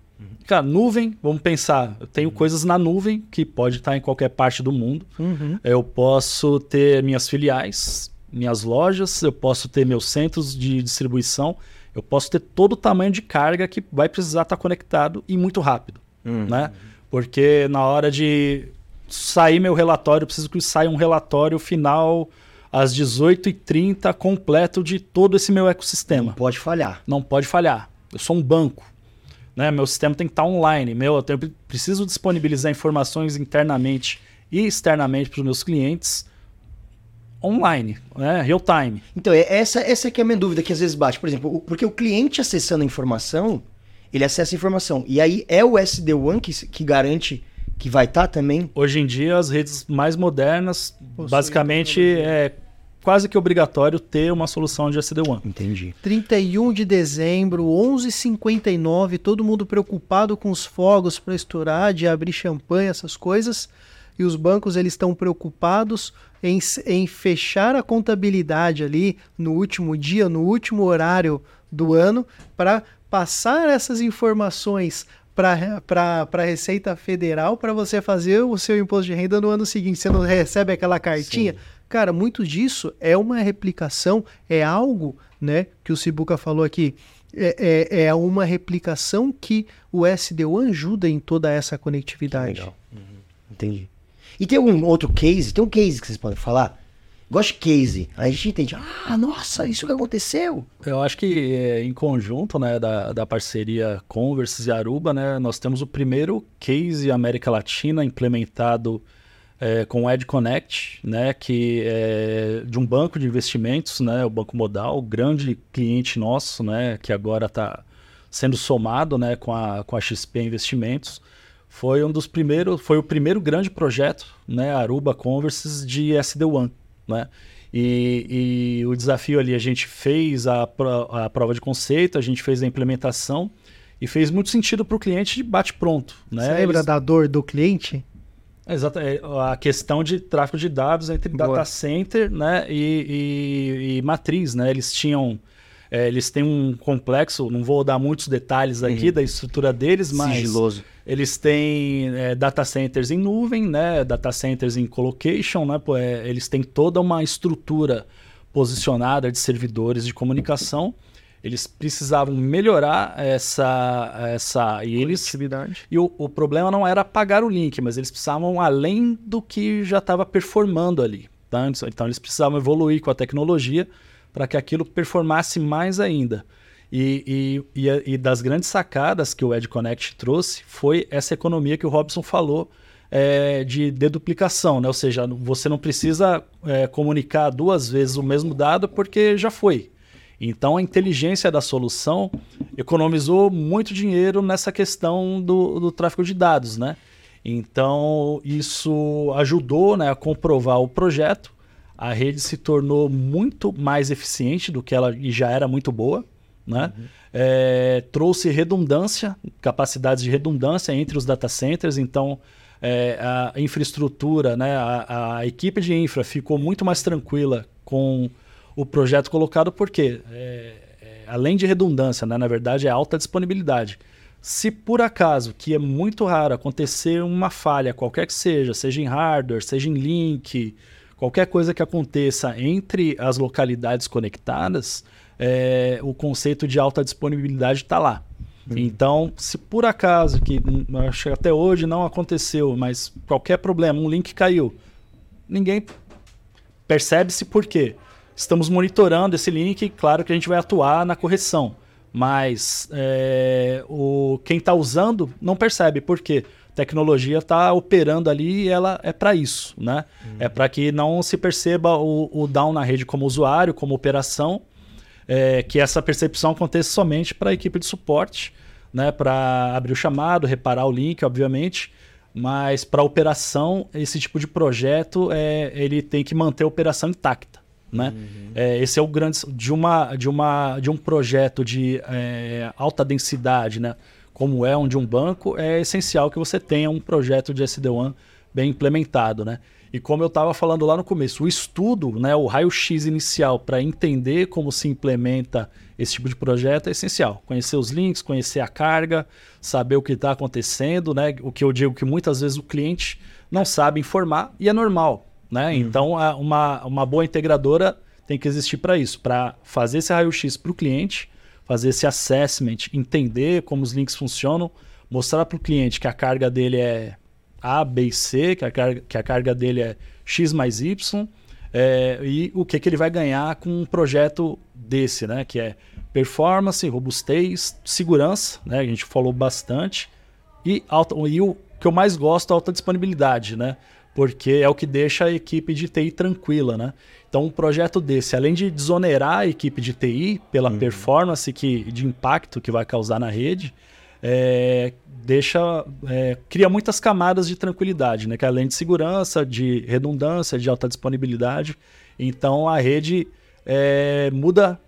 Cara, nuvem, vamos pensar. Eu tenho coisas na nuvem que pode estar em qualquer parte do mundo. Uhum. Eu posso ter minhas filiais, minhas lojas, eu posso ter meus centros de distribuição, eu posso ter todo o tamanho de carga que vai precisar estar conectado e muito rápido, Uhum. né? Porque na hora de sair meu relatório, eu preciso que saia um relatório final às 18h30 completo de todo esse meu ecossistema Pode falhar. não pode falhar. Eu sou um banco. Né? Meu sistema tem que estar online. Meu, eu tenho- preciso disponibilizar informações internamente e externamente para os meus clientes online, né? real time. Então, é- essa, essa que é a minha dúvida que às vezes bate. Por exemplo, porque o cliente acessando a informação, ele acessa a informação. E aí é o SD-WAN que, que garante que vai estar também. Hoje em dia, as redes mais modernas, Possuem basicamente, é quase que obrigatório ter uma solução de SD-WAN. Entendi. 31 de dezembro, 11h59, todo mundo preocupado com os fogos para estourar, de abrir champanhe, essas coisas. E os bancos eles estão preocupados em, em fechar a contabilidade ali no último dia, no último horário do ano, para passar essas informações para a Receita Federal para você fazer o seu imposto de renda no ano seguinte. Você não recebe aquela cartinha? Cara, muito disso é uma replicação, é algo, né, que o Sibuca falou aqui, é, é, é uma replicação que o SD-WAN ajuda em toda essa conectividade. Legal. Entendi. E tem algum outro case? Tem um case que vocês podem falar? Gosto de case. Aí a gente entende. Ah, nossa, isso que aconteceu. Eu acho que é, em conjunto, né, da, da parceria Converse e Aruba, né, nós temos o primeiro case América Latina implementado é, com o Ed Connect, né, que é de um banco de investimentos, né, o Banco Modal, grande cliente nosso, né, que agora está sendo somado, né, com a, com a XP Investimentos. Foi um dos primeiros, foi o primeiro grande projeto, né, Aruba Converses de SD-WAN, né? E, e o desafio ali, a gente fez a, a prova de conceito, a gente fez a implementação e fez muito sentido para o cliente de bate-pronto. Né? Você lembra Eles- da dor do cliente? Exato, é, a questão de tráfego de dados entre Boa. data center né, e, e- e matriz. Né? Eles tinham. é, eles têm um complexo, não vou dar muitos detalhes aqui da estrutura deles, mas Sigiloso. Eles têm é, data centers em nuvem, né? Data centers em colocation, né? Pô, é, eles têm toda uma estrutura posicionada de servidores de comunicação. Eles precisavam melhorar essa, essa e eles e o, o problema não era apagar o link, mas eles precisavam além do que já estava performando ali. Tá? Então eles precisavam evoluir com a tecnologia para que aquilo performasse mais ainda. E, e, e, e das grandes sacadas que o Ed Connect trouxe foi essa economia que o Robson falou é, de deduplicação, né? ou seja, você não precisa é, comunicar duas vezes o mesmo dado porque já foi. Então a inteligência da solução economizou muito dinheiro nessa questão do, do tráfego de dados, né? Então isso ajudou né, a comprovar o projeto. A rede se tornou muito mais eficiente do que ela já era muito boa, né? É, trouxe redundância, capacidades de redundância entre os data centers. Então é, a infraestrutura, né, a, a equipe de infra ficou muito mais tranquila com o projeto colocado, porque é, é, além de redundância, né, na verdade é alta disponibilidade. Se por acaso, que é muito raro, acontecer uma falha, qualquer que seja, seja em hardware, seja em link, qualquer coisa que aconteça entre as localidades conectadas, é, o conceito de alta disponibilidade está lá. Então, se por acaso, que acho que até hoje não aconteceu, mas qualquer problema, um link caiu, ninguém percebe-se por quê. estamos monitorando esse link. Claro que a gente vai atuar na correção, mas é, o, quem está usando não percebe. Por quê? A tecnologia está operando ali e ela é para isso. Né? Uhum. É para que não se perceba o, o down na rede como usuário, como operação, é, que essa percepção aconteça somente para a equipe de suporte, né? para abrir o chamado, reparar o link, obviamente mas para operação, esse tipo de projeto, é, ele tem que manter a operação intacta. Né? Uhum. É, esse é o grande de uma de uma de um projeto de é, alta densidade, né? Como é um de um banco, é essencial que você tenha um projeto de SD-WAN bem implementado, né? E como eu estava falando lá no começo, o estudo, né, o raio-x inicial para entender como se implementa esse tipo de projeto é essencial. Conhecer os links, conhecer a carga, saber o que está acontecendo, né? O que eu digo que muitas vezes o cliente não sabe informar e é normal, né? Uhum. Então, uma, uma boa integradora tem que existir para isso, para fazer esse raio-x para o cliente, fazer esse assessment, entender como os links funcionam, mostrar para o cliente que a carga dele é a, B e C, que a carga, que a carga dele é X mais Y, é, e o que, que ele vai ganhar com um projeto desse, né? Que é performance, robustez, segurança, né? A gente falou bastante, e, alta, e o que eu mais gosto, alta disponibilidade, né? Porque é o que deixa a equipe de TI tranquila, né? Então, um projeto desse, além de desonerar a equipe de TI pela uhum. performance que, de impacto que vai causar na rede, é, deixa é, cria muitas camadas de tranquilidade, né? Que é além de segurança, de redundância, de alta disponibilidade, então a rede é, muda,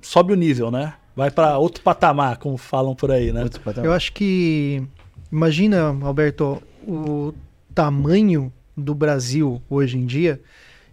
sobe o nível, né? Vai para outro patamar, como falam por aí, né? Eu acho que imagina, Alberto, o tamanho do Brasil hoje em dia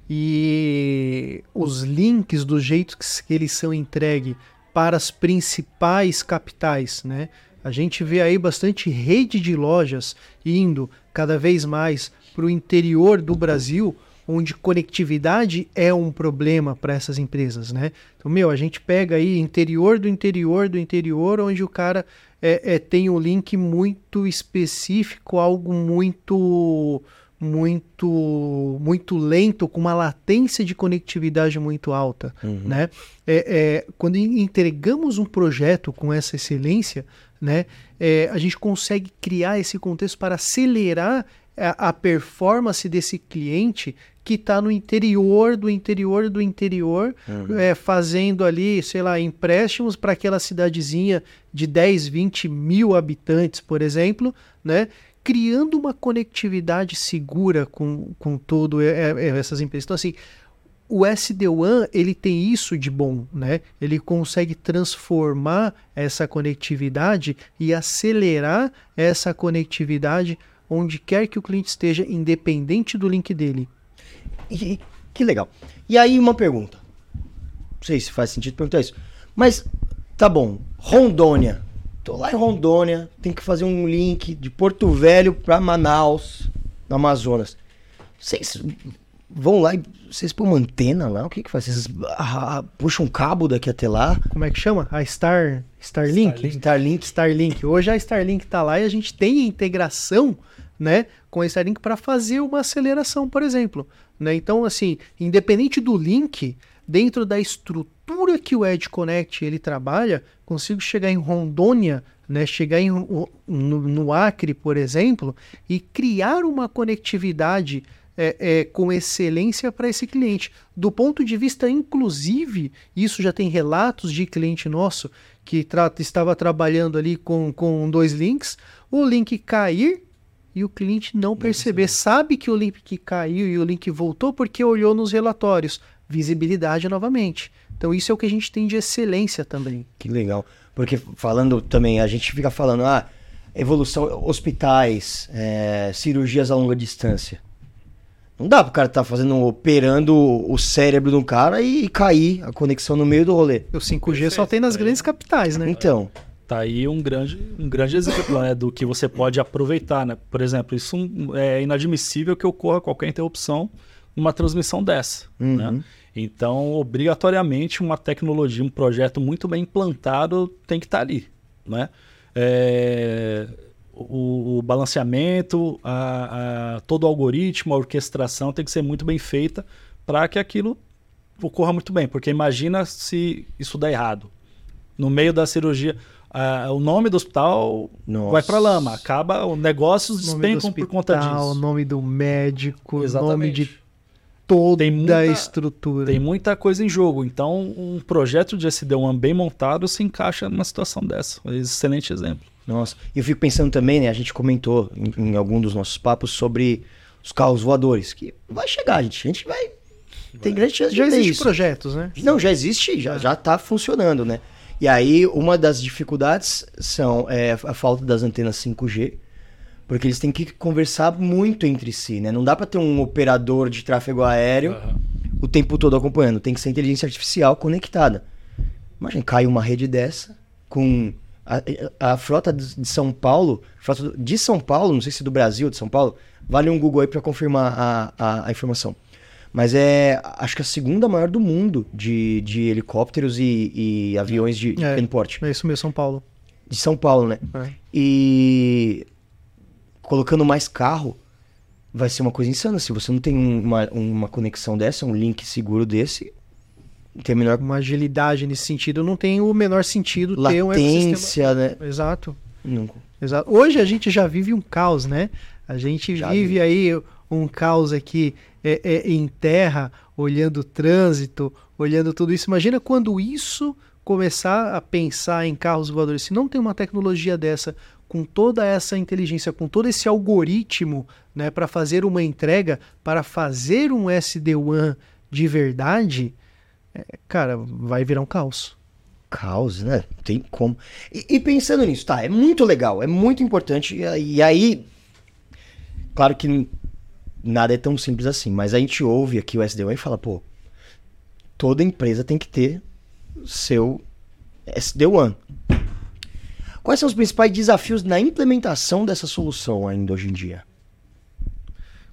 e os links do jeito que eles são entregues para as principais capitais, né? A gente vê aí bastante rede de lojas indo cada vez mais para o interior do Brasil, onde conectividade é um problema para essas empresas, né? Então, meu, a gente pega aí interior do interior do interior, onde o cara é, é tem um link muito específico, algo muito muito muito lento, com uma latência de conectividade muito alta. Uhum. Né? É, é, quando entregamos um projeto com essa excelência, né, é, a gente consegue criar esse contexto para acelerar a, a performance desse cliente que está no interior do interior do interior, uhum. é, fazendo ali, sei lá, empréstimos para aquela cidadezinha de 10, 20 mil habitantes, por exemplo, né? criando uma conectividade segura com, com todo essas empresas. Então, assim, o SD-WAN ele tem isso de bom, né? Ele consegue transformar essa conectividade e acelerar essa conectividade onde quer que o cliente esteja, independente do link dele. E, que legal. E aí uma pergunta. Não sei se faz sentido perguntar isso. Mas tá bom, Rondônia. Tô lá em Rondônia, tem que fazer um link de Porto Velho para Manaus, no Amazonas. Vocês vão lá e vocês põem uma antena lá? O que que faz? Vocês ah, puxam um cabo daqui até lá? Como é que chama? A Star Starlink? Starlink. Starlink. Hoje a Starlink tá lá e a gente tem a integração, né, com a Starlink para fazer uma aceleração, por exemplo, né? Então, assim, independente do link, dentro da estrutura que o Edge Connect ele trabalha, consigo chegar em Rondônia, né, chegar em, no, no Acre, por exemplo, e criar uma conectividade é, é, com excelência para esse cliente. Do ponto de vista, inclusive, isso já tem relatos de cliente nosso que tra estava trabalhando ali com, com dois links, o link cair e o cliente não perceber. Sabe que o link caiu e o link voltou porque olhou nos relatórios. Visibilidade novamente. Então isso é o que a gente tem de excelência também. Que legal. Porque falando também, a gente fica falando, ah, evolução, hospitais, é, cirurgias a longa distância. Não dá pro cara estar tá fazendo, operando o cérebro de um cara e, e, cair a conexão no meio do rolê. O 5G Perfeito, só tem nas grandes capitais, né? Então. Tá aí um grande, um grande exemplo né, do que você pode aproveitar, né? Por exemplo, isso é inadmissível que ocorra qualquer interrupção numa transmissão dessa, uhum. né? Então, obrigatoriamente, uma tecnologia, um projeto muito bem implantado tem que estar tá ali, né? É, o, o, balanceamento, a, a, todo o algoritmo, a orquestração tem que ser muito bem feita para que aquilo ocorra muito bem, porque imagina se isso der errado. No meio da cirurgia, uh, o nome do hospital Nossa. vai para lama, acaba, o negócio despencam por conta disso. O nome do médico, o nome de toda tem muita, a estrutura. Tem muita coisa em jogo. Então, um projeto de SD1 bem montado se encaixa numa situação dessa. Excelente exemplo. Nossa, e eu fico pensando também, né? A gente comentou em, em, algum dos nossos papos sobre os carros voadores, que vai chegar, gente. A gente vai. Tem grande chance já de Já existem projetos, né? Não, já existe, já, é. já tá funcionando, né? E aí, uma das dificuldades são é, a falta das antenas 5G, porque eles têm que conversar muito entre si, né? Não dá para ter um operador de tráfego aéreo uhum. o tempo todo acompanhando. Tem que ser inteligência artificial conectada. Imagina, cai uma rede dessa com a, a, frota de São Paulo, frota de São Paulo, não sei se do Brasil, de São Paulo, vale um Google aí para confirmar a, a, a, informação. Mas é, acho que a segunda maior do mundo de, de helicópteros e, e aviões de é, pequeno porte. É isso mesmo, São Paulo. De São Paulo, né? É. E colocando mais carro, vai ser uma coisa insana. Se você não tem uma, uma conexão dessa, um link seguro desse, tem menor... Uma agilidade nesse sentido não tem o menor sentido Latência, ter um né? Exato. Exato. Hoje a gente já vive um caos, né? A gente já vive vi. aí um caos aqui é, é, em terra, olhando o trânsito, olhando tudo isso. Imagina quando isso começar a pensar em carros voadores. Se não tem uma tecnologia dessa, com toda essa inteligência, com todo esse algoritmo né, para fazer uma entrega, para fazer um SD-WAN de verdade, cara, vai virar um caos. Caos, né? Tem como. E, e, pensando nisso, tá, é muito legal, é muito importante. E, e aí, claro que nada é tão simples assim, mas a gente ouve aqui o SD-WAN e fala, pô, toda empresa tem que ter seu SD-WAN. Quais são os principais desafios na implementação dessa solução ainda hoje em dia?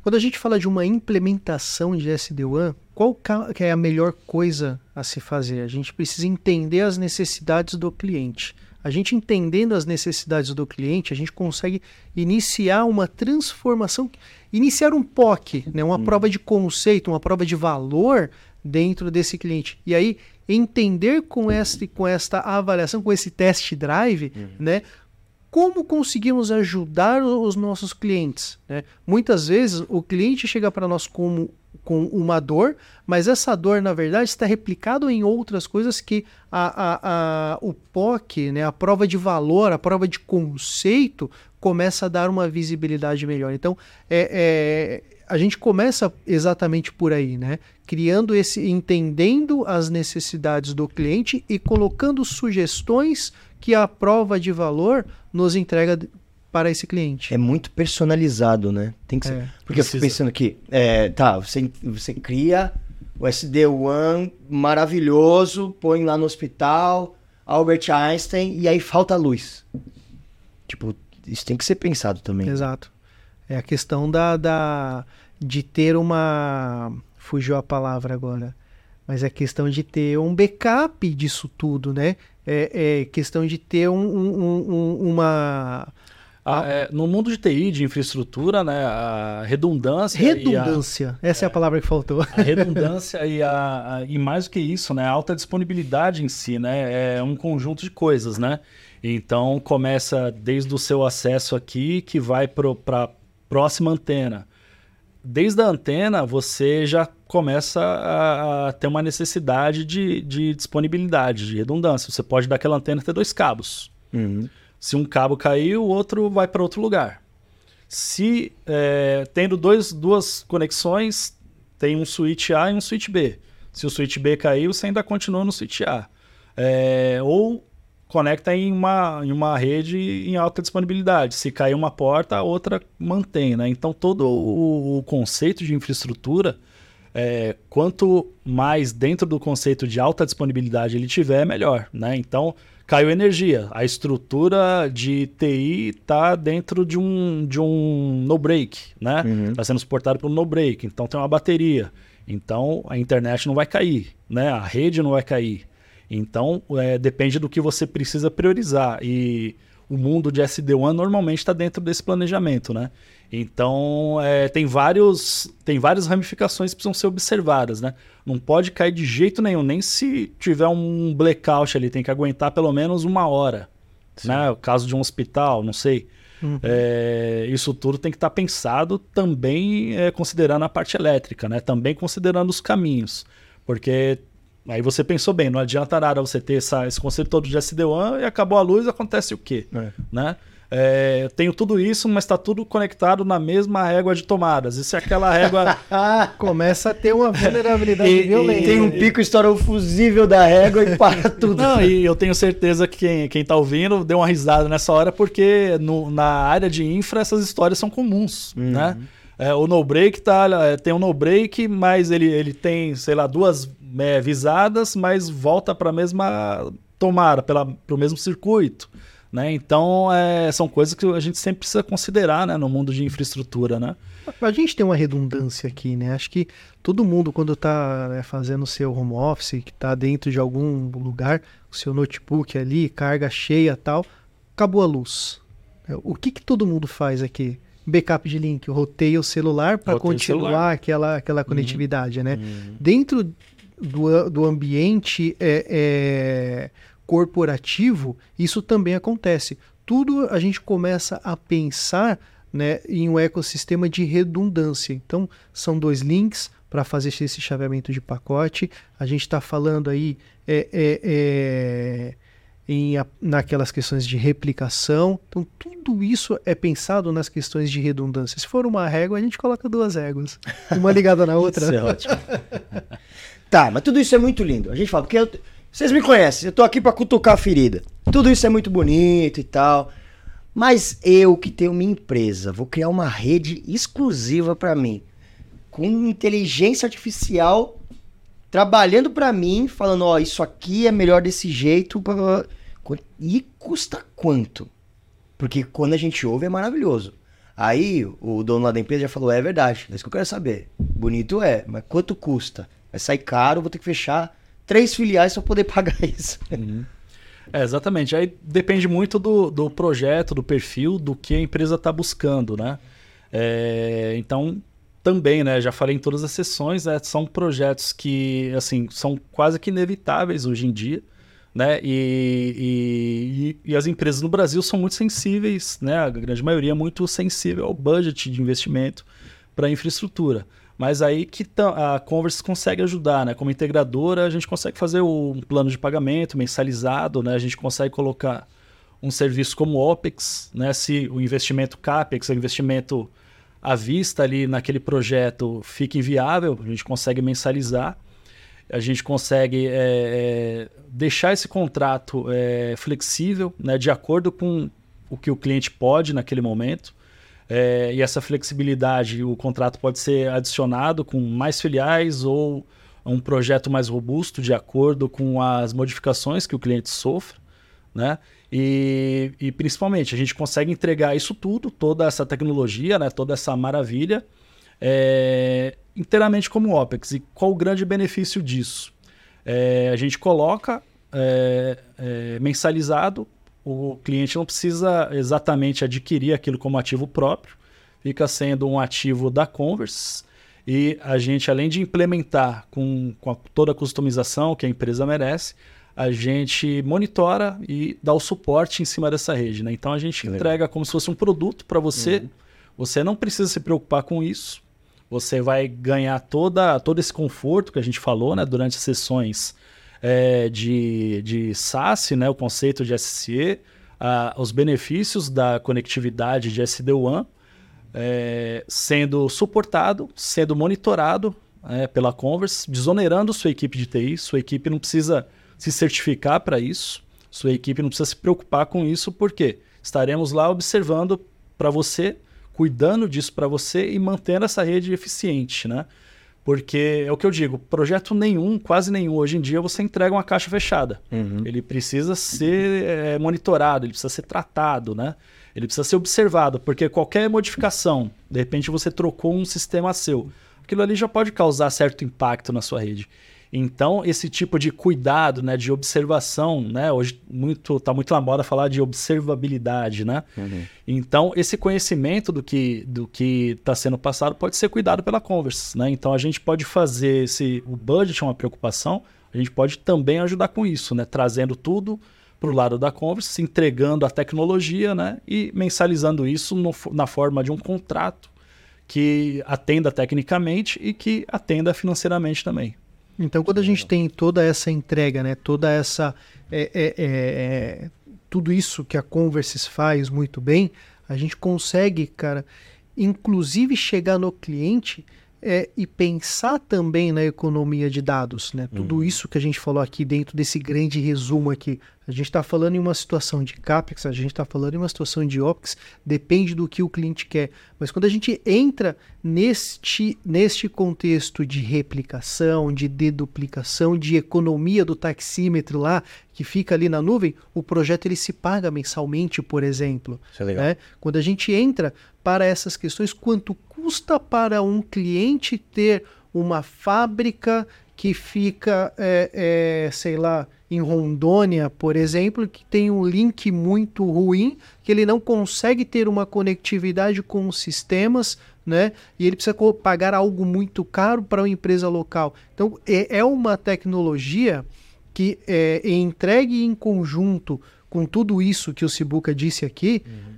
Quando a gente fala de uma implementação de SD-WAN, qual que é a melhor coisa a se fazer? A gente precisa entender as necessidades do cliente. A gente entendendo as necessidades do cliente, a gente consegue iniciar uma transformação, iniciar um POC, né? uma hum. prova de conceito, uma prova de valor dentro desse cliente. E aí entender com esta, com esta avaliação, com esse test drive, uhum. né? Como conseguimos ajudar os nossos clientes? Né? Muitas vezes o cliente chega para nós como com uma dor, mas essa dor, na verdade, está replicado em outras coisas que a, a, a, o POC, né, a prova de valor, a prova de conceito, começa a dar uma visibilidade melhor. Então, é, é a gente começa exatamente por aí, né? Criando esse, entendendo as necessidades do cliente e colocando sugestões que a prova de valor nos entrega para esse cliente. É muito personalizado, né? Tem que ser. É, Porque precisa. eu fico pensando aqui, é, tá, você, você cria o SD-WAN maravilhoso, põe lá no hospital, Albert Einstein, e aí falta luz. Tipo, isso tem que ser pensado também. Exato. É a questão da, da de ter uma. Fugiu a palavra agora. Mas é questão de ter um backup disso tudo, né? É, é questão de ter um, um, um, uma. Ah, é, no mundo de TI, de infraestrutura, né, a redundância. Redundância, a, essa é, é, a palavra que faltou. A redundância e, a, a, e mais do que isso, né, a alta disponibilidade em si, né, é um conjunto de coisas, né. Então começa desde o seu acesso aqui, que vai para a próxima antena desde a antena você já começa a, a ter uma necessidade de, de, disponibilidade, de redundância. Você pode daquela antena ter dois cabos. Uhum. Se um cabo cair, o outro vai para outro lugar. Se é, tendo dois, duas conexões, tem um switch A e um switch B. Se o switch B cair, você ainda continua no switch A. É, ou conecta em uma, em uma rede em alta disponibilidade. Se cair uma porta, a outra mantém. Né? Então, todo o, o conceito de infraestrutura, é, quanto mais dentro do conceito de alta disponibilidade ele tiver, melhor. Né? Então, caiu energia. A estrutura de TI está dentro de um, de um no-break. Está né? Uhum. Tá sendo suportado pelo no-break. Então, tem uma bateria. Então, a internet não vai cair. Né? A rede não vai cair. Então, é, depende do que você precisa priorizar. E o mundo de SD-WAN normalmente está dentro desse planejamento, né? Então, é, tem, vários, tem várias ramificações que precisam ser observadas, né? Não pode cair de jeito nenhum, nem se tiver um blackout ali, tem que aguentar pelo menos uma hora, Sim. né? O caso de um hospital, não sei. Uhum. É, isso tudo tem que estar tá pensado também é, considerando a parte elétrica, né? Também considerando os caminhos, porque aí você pensou bem, não adianta nada você ter essa, esse conceito todo de SD-WAN e acabou a luz, acontece o quê? É. Né? É, tenho tudo isso, mas está tudo conectado na mesma régua de tomadas. E se aquela régua. [LAUGHS] Começa a ter uma vulnerabilidade e, violenta. tem um pico estourou fusível da régua e [LAUGHS] para tudo. Não, e eu tenho certeza que quem, quem tá ouvindo deu uma risada nessa hora, porque no, na área de infra essas histórias são comuns, uhum. né? É, o no break tá, é, tem um no break, mas ele, ele tem, sei lá, duas é, visadas, mas volta para a mesma tomada, para o mesmo circuito. Né? Então, é, são coisas que a gente sempre precisa considerar né, no mundo de infraestrutura. Né? A gente tem uma redundância aqui, né? Acho que todo mundo, quando está né, fazendo o seu home office, que está dentro de algum lugar, o seu notebook ali, carga cheia tal, acabou a luz. O que, que todo mundo faz aqui? Backup de link, roteia o celular para continuar celular. Aquela, aquela uhum. conectividade, uhum. né? Uhum. Dentro do, do ambiente é, é corporativo, isso também acontece. Tudo a gente começa a pensar né, em um ecossistema de redundância. Então, são dois links para fazer esse chaveamento de pacote. A gente está falando aí é, é, é, em, naquelas questões de replicação. Então, tudo isso é pensado nas questões de redundância. Se for uma régua, a gente coloca duas réguas, uma ligada na [LAUGHS] outra. isso é ótimo. [LAUGHS] tá, mas tudo isso é muito lindo. A gente fala, porque eu, vocês me conhecem, eu tô aqui para cutucar a ferida. Tudo isso é muito bonito e tal. Mas eu que tenho minha empresa, vou criar uma rede exclusiva para mim, com inteligência artificial trabalhando para mim, falando, ó, oh, isso aqui é melhor desse jeito. E custa quanto? Porque quando a gente ouve é maravilhoso. Aí o dono lá da empresa já falou, é verdade, é isso que eu quero saber. Bonito é, mas quanto custa? Vai sair caro, vou ter que fechar três filiais para poder [LAUGHS] pagar isso. Uhum. É, exatamente. Aí depende muito do, do projeto, do perfil, do que a empresa está buscando, né? É, então, também, né? Já falei em todas as sessões, né, são projetos que, assim, são quase que inevitáveis hoje em dia, né? E, e, e, as empresas no Brasil são muito sensíveis, né? A grande maioria é muito sensível ao budget de investimento para infraestrutura. Mas aí que a Converse consegue ajudar, né? Como integradora, a gente consegue fazer um plano de pagamento mensalizado, né? A gente consegue colocar um serviço como OPEX, né? Se o investimento CAPEX, o investimento à vista ali naquele projeto fica inviável, a gente consegue mensalizar, a gente consegue é, é, deixar esse contrato é, flexível, né? De acordo com o que o cliente pode naquele momento. É, e essa flexibilidade, o contrato pode ser adicionado com mais filiais ou um projeto mais robusto de acordo com as modificações que o cliente sofre, né? E, e principalmente a gente consegue entregar isso tudo, toda essa tecnologia, né? toda essa maravilha, é, inteiramente como OPEX. E qual o grande benefício disso? É, a gente coloca é, é mensalizado o cliente não precisa exatamente adquirir aquilo como ativo próprio, fica sendo um ativo da Converse. E a gente, além de implementar com, com a, toda a customização que a empresa merece, a gente monitora e dá o suporte em cima dessa rede. Né? Então a gente que entrega legal. como se fosse um produto para você. Uhum. Você não precisa se preocupar com isso. Você vai ganhar toda, todo esse conforto que a gente falou né, durante as sessões é, de, de SaaS, né, o conceito de SCE, os benefícios da conectividade de SD-WAN, é, sendo suportado, sendo monitorado é, pela Converse, desonerando sua equipe de TI. Sua equipe não precisa se certificar para isso, sua equipe não precisa se preocupar com isso, porque estaremos lá observando para você, cuidando disso para você e mantendo essa rede eficiente, né? Porque é o que eu digo, projeto nenhum, quase nenhum, hoje em dia você entrega uma caixa fechada. Uhum. Ele precisa ser é, monitorado, ele precisa ser tratado, né? Ele precisa ser observado, porque qualquer modificação, de repente você trocou um sistema seu, aquilo ali já pode causar certo impacto na sua rede. Então, esse tipo de cuidado, né, de observação, né, hoje muito tá muito na moda falar de observabilidade, né? Uhum. Então, esse conhecimento do que do que está sendo passado pode ser cuidado pela Converse, né? Então, a gente pode fazer se o budget é uma preocupação, a gente pode também ajudar com isso, né, trazendo tudo para o lado da Converse, entregando a tecnologia, né, e mensalizando isso no, na forma de um contrato que atenda tecnicamente e que atenda financeiramente também. Então, quando a gente tem toda essa entrega, né, toda essa. É, é, é, é, tudo isso que a Converses faz muito bem, a gente consegue, cara, inclusive chegar no cliente é, e pensar também na economia de dados, né? Tudo uhum. isso que a gente falou aqui dentro desse grande resumo aqui. A gente está falando em uma situação de CAPEX, a gente está falando em uma situação de OPEX, depende do que o cliente quer. Mas quando a gente entra neste, neste contexto de replicação, de deduplicação, de economia do taxímetro lá, que fica ali na nuvem, o projeto ele se paga mensalmente, por exemplo. Isso é legal. Né? Quando a gente entra para essas questões, quanto custa para um cliente ter uma fábrica que fica, é, é, sei lá, em Rondônia, por exemplo, que tem um link muito ruim, que ele não consegue ter uma conectividade com os sistemas, né? E ele precisa pagar algo muito caro para uma empresa local. Então, é, é uma tecnologia que é, é entregue em conjunto com tudo isso que o Sibuca disse aqui, uhum.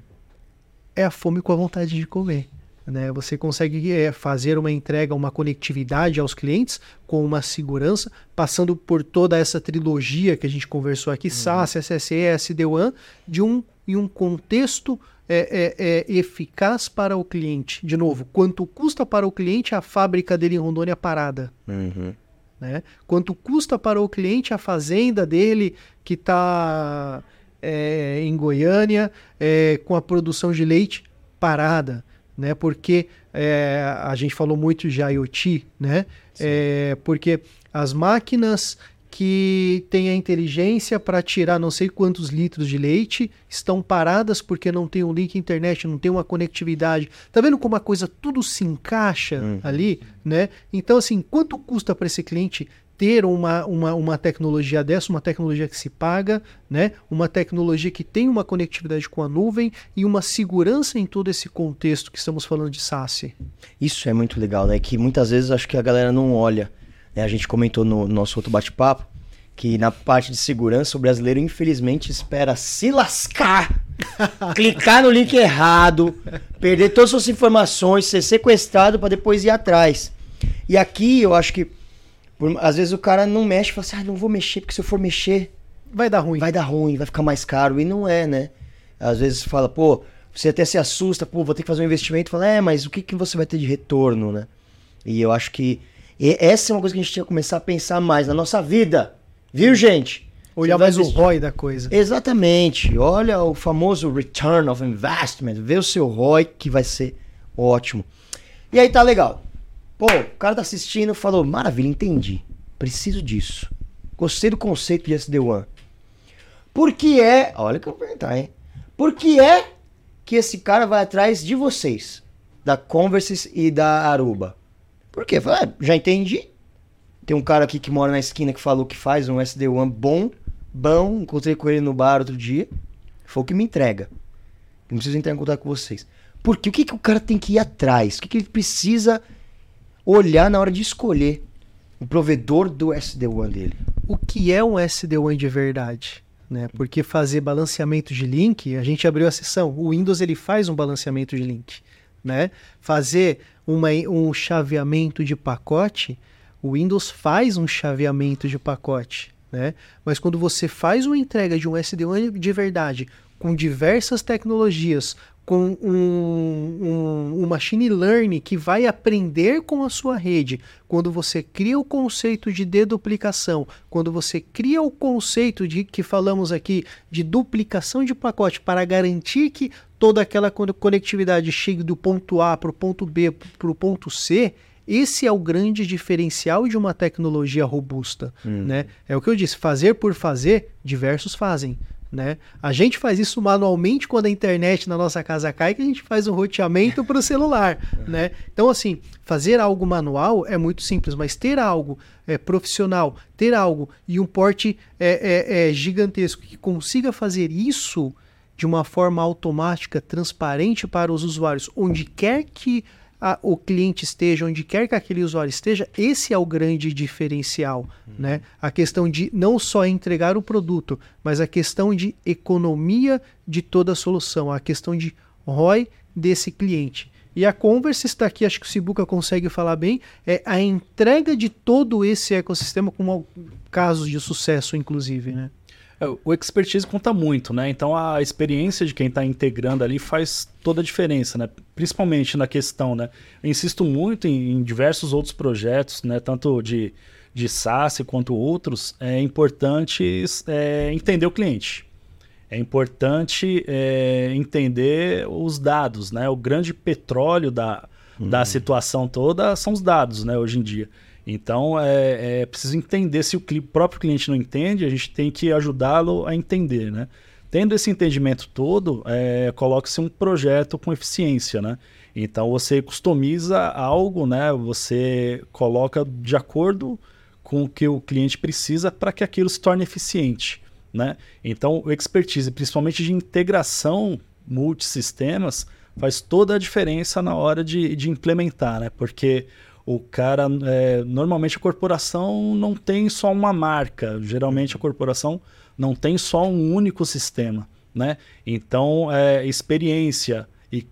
é a fome com a vontade de comer. Né? Você consegue é, fazer uma entrega, uma conectividade aos clientes com uma segurança, passando por toda essa trilogia que a gente conversou aqui, uhum. SaaS, SSE, SD-WAN, de um, em um contexto é, é, é, eficaz para o cliente. De novo, quanto custa para o cliente a fábrica dele em Rondônia parada? Uhum. Né? Quanto custa para o cliente a fazenda dele que está é, em Goiânia é, com a produção de leite parada? Né? Porque é, a gente falou muito de IoT, né? É, porque as máquinas que têm a inteligência para tirar não sei quantos litros de leite estão paradas porque não tem um link internet, não tem uma conectividade. Tá vendo como a coisa tudo se encaixa uhum. ali, né? Então assim, quanto custa para esse cliente ter uma, uma, uma tecnologia dessa, uma tecnologia que se paga, né? uma tecnologia que tem uma conectividade com a nuvem e uma segurança em todo esse contexto que estamos falando de SaaS. Isso é muito legal, né? Que muitas vezes acho que a galera não olha. Né? A gente comentou no nosso outro bate-papo que na parte de segurança o brasileiro infelizmente espera se lascar, [LAUGHS] clicar no link errado, perder todas as suas informações, ser sequestrado para depois ir atrás. E aqui eu acho que por, às vezes o cara não mexe, fala assim, ah, não vou mexer, porque se eu for mexer. Vai dar ruim. Vai dar ruim, vai ficar mais caro. E não é, né? Às vezes fala, pô, você até se assusta, pô, vou ter que fazer um investimento. Fala, é, mas o que, que você vai ter de retorno, né? E eu acho que essa é uma coisa que a gente tinha que começar a pensar mais na nossa vida. Viu, gente? Olhar mais o ROI da coisa. Exatamente. Olha o famoso return of investment. Vê o seu ROI que vai ser ótimo. E aí tá legal. Pô, o cara tá assistindo falou, maravilha, entendi. Preciso disso. Gostei do conceito de SD-WAN. Por que é. Olha que eu vou perguntar, hein? Por que é que esse cara vai atrás de vocês? Da Converses e da Aruba? Por quê? Ah, já entendi. Tem um cara aqui que mora na esquina que falou que faz um SD-WAN bom, bom. Encontrei com ele no bar outro dia. Foi o que me entrega. Não preciso entrar em contato com vocês. Porque o que, que o cara tem que ir atrás? O que, que ele precisa olhar na hora de escolher o provedor do SD-WAN dele. O que é um SD-WAN de verdade? Né? Porque fazer balanceamento de link, a gente abriu a sessão. O Windows ele faz um balanceamento de link. Né? Fazer uma, um chaveamento de pacote, o Windows faz um chaveamento de pacote. Né? Mas quando você faz uma entrega de um SD-WAN de verdade, com diversas tecnologias, com um, um, um, machine learning que vai aprender com a sua rede. Quando você cria o conceito de deduplicação, quando você cria o conceito de que falamos aqui de duplicação de pacote para garantir que toda aquela conectividade chegue do ponto A para o ponto B para o ponto C, esse é o grande diferencial de uma tecnologia robusta. Hum. Né? É o que eu disse: fazer por fazer, diversos fazem. Né? A gente faz isso manualmente quando a internet na nossa casa cai, que a gente faz um roteamento para o celular. [LAUGHS] Né? Então, assim, fazer algo manual é muito simples, mas ter algo é, profissional, ter algo e um porte é, é, é gigantesco que consiga fazer isso de uma forma automática, transparente para os usuários, onde quer que a, o cliente esteja, onde quer que aquele usuário esteja, esse é o grande diferencial. Uhum. Né? A questão de não só entregar o produto, mas a questão de economia de toda a solução, a questão de ROI desse cliente. E a Converse está aqui, acho que o Sibuca consegue falar bem, é a entrega de todo esse ecossistema com casos de sucesso, inclusive, né? É, o expertise conta muito, né? Então a experiência de quem está integrando ali faz toda a diferença, né? Principalmente na questão, né? Eu insisto muito em, em diversos outros projetos, né? Tanto de, de SaaS quanto outros, é importante é, entender o cliente. É importante é, entender os dados, né? O grande petróleo da, uhum. da situação toda são os dados, né? Hoje em dia. Então é, é preciso entender se o próprio cliente não entende, a gente tem que ajudá-lo a entender, né? Tendo esse entendimento todo, é, coloque-se um projeto com eficiência, né? Então você customiza algo, né? Você coloca de acordo com o que o cliente precisa para que aquilo se torne eficiente, né? Então o expertise, principalmente de integração multisistemas, faz toda a diferença na hora de, de implementar, né? Porque o cara, é, normalmente a corporação não tem só uma marca, geralmente a corporação não tem só um único sistema, né? Então, é, experiência e,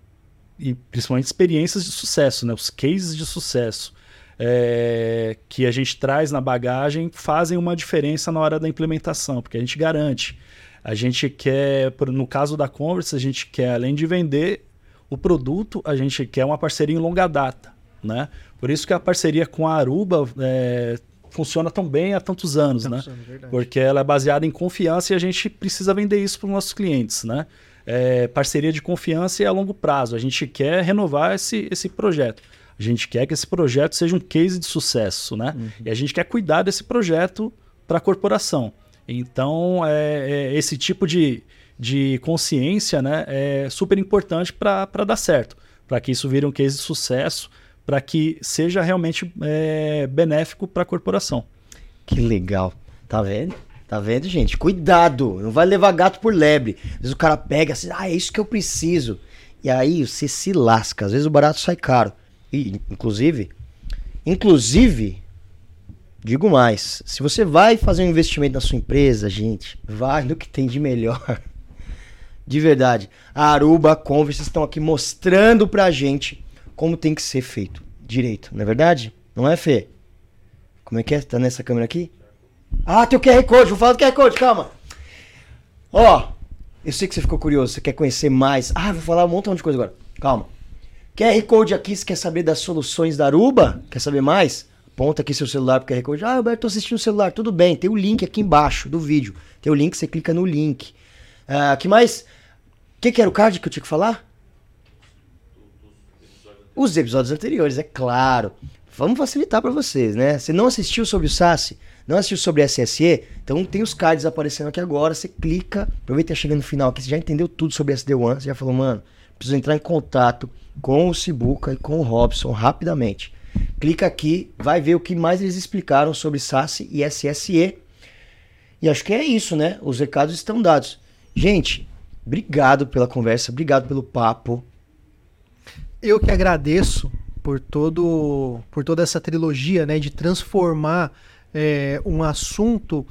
e principalmente experiências de sucesso, né? Os cases de sucesso é, que a gente traz na bagagem fazem uma diferença na hora da implementação, porque a gente garante. A gente quer, no caso da Converse, a gente quer, além de vender o produto, a gente quer uma parceria em longa data, né? Por isso que a parceria com a Aruba é, funciona tão bem há tantos anos, tantos né? Anos, Porque ela é baseada em confiança e a gente precisa vender isso para os nossos clientes, né? É, parceria de confiança e a longo prazo. A gente quer renovar esse, esse projeto. A gente quer que esse projeto seja um case de sucesso, né? Uhum. E a gente quer cuidar desse projeto para a corporação. Então, é, é, esse tipo de, de consciência né, é super importante para dar certo, para que isso vire um case de sucesso para que seja realmente é, benéfico para a corporação. Que legal. Tá vendo? Tá vendo, gente? Cuidado, não vai levar gato por lebre. Às vezes o cara pega assim, ah, é isso que eu preciso. E aí você se lasca. Às vezes o barato sai caro. E, inclusive, inclusive, digo mais, se você vai fazer um investimento na sua empresa, gente, vai no que tem de melhor. [LAUGHS] De verdade. A Aruba, a Converse estão aqui mostrando pra gente como tem que ser feito direito, não é verdade? Não é, Fê? Como é que é? Tá nessa câmera aqui? Ah, tem o QR Code, vou falar do QR Code, calma. Ó, eu sei que você ficou curioso, você quer conhecer mais. Ah, vou falar um montão de coisa agora. Calma. QR Code aqui, você quer saber das soluções da Aruba? Quer saber mais? Aponta aqui seu celular pro QR Code. Ah, Alberto, tô assistindo o celular. Tudo bem, tem o link aqui embaixo do vídeo. Tem o link, você clica no link. Ah, que mais? O que, que era o card que eu tinha que falar? Os episódios anteriores, é claro. Vamos facilitar para vocês, né? Você não assistiu sobre o SASE? Não assistiu sobre SSE? Então tem os cards aparecendo aqui agora. Você clica, aproveita chegando no final aqui. Você já entendeu tudo sobre SD1. Você já falou, mano, preciso entrar em contato com o Sibuca e com o Robson rapidamente. Clica aqui, vai ver o que mais eles explicaram sobre SASE e SSE. E acho que é isso, né? Os recados estão dados. Gente, obrigado pela conversa, obrigado pelo papo. Eu que agradeço por todo por toda essa trilogia, né, de transformar é, um assunto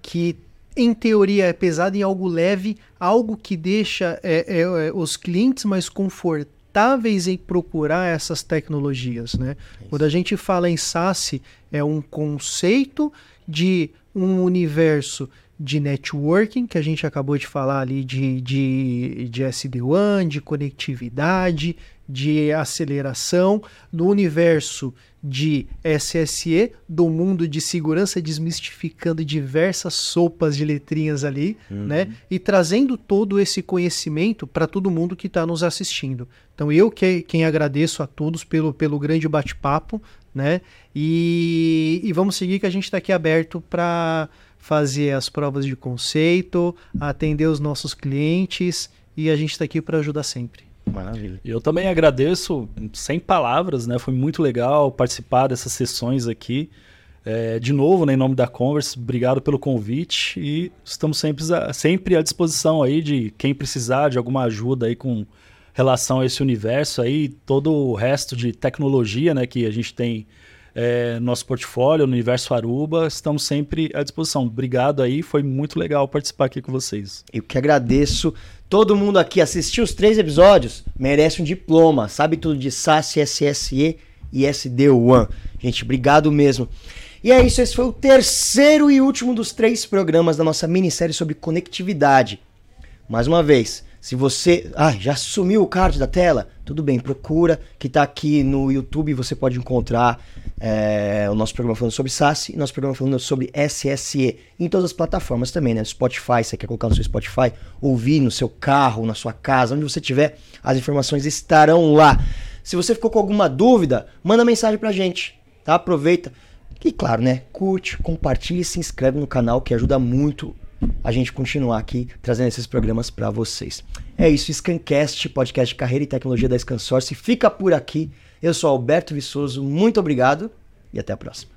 que em teoria é pesado em algo leve, algo que deixa é, é, é os clientes mais confortáveis em procurar essas tecnologias, né? Quando a gente fala em SaaS, é um conceito de um universo de networking, que a gente acabou de falar ali de, de, de SD-WAN, de conectividade, de aceleração, no universo de SSE, do mundo de segurança, desmistificando diversas sopas de letrinhas ali, uhum. né? E trazendo todo esse conhecimento para todo mundo que está nos assistindo. Então eu que quem agradeço a todos pelo, pelo grande bate-papo, né? E, e vamos seguir que a gente está aqui aberto para fazer as provas de conceito, atender os nossos clientes e a gente está aqui para ajudar sempre. Maravilha. Eu também agradeço, sem palavras, né? Foi muito legal participar dessas sessões aqui. É, de novo, né, em nome da Converse, obrigado pelo convite e estamos sempre, sempre à disposição aí de quem precisar de alguma ajuda aí com relação a esse universo aí, todo o resto de tecnologia né, que a gente tem é, nosso portfólio, no Universo Aruba, estamos sempre à disposição. Obrigado aí, foi muito legal participar aqui com vocês. Eu que agradeço. Todo mundo aqui assistiu os três episódios, merece um diploma, sabe tudo de SAS, SSE e SD1. Gente, obrigado mesmo. E é isso, esse foi o terceiro e último dos três programas da nossa minissérie sobre conectividade. Mais uma vez, se você. Ah, já sumiu o card da tela? Tudo bem, procura que está aqui no YouTube. Você pode encontrar é, o nosso programa falando sobre SaaS e nosso programa falando sobre SSE. Em todas as plataformas também, né? Spotify, você quer colocar no seu Spotify, ouvir no seu carro, na sua casa, onde você tiver, as informações estarão lá. Se você ficou com alguma dúvida, manda mensagem pra gente, tá? Aproveita. E claro, né? Curte, compartilhe e se inscreve no canal que ajuda muito a gente continuar aqui trazendo esses programas para vocês. É isso, Scancast, podcast de carreira e tecnologia da Scansource, fica por aqui. Eu sou Alberto Viçoso, muito obrigado e até a próxima.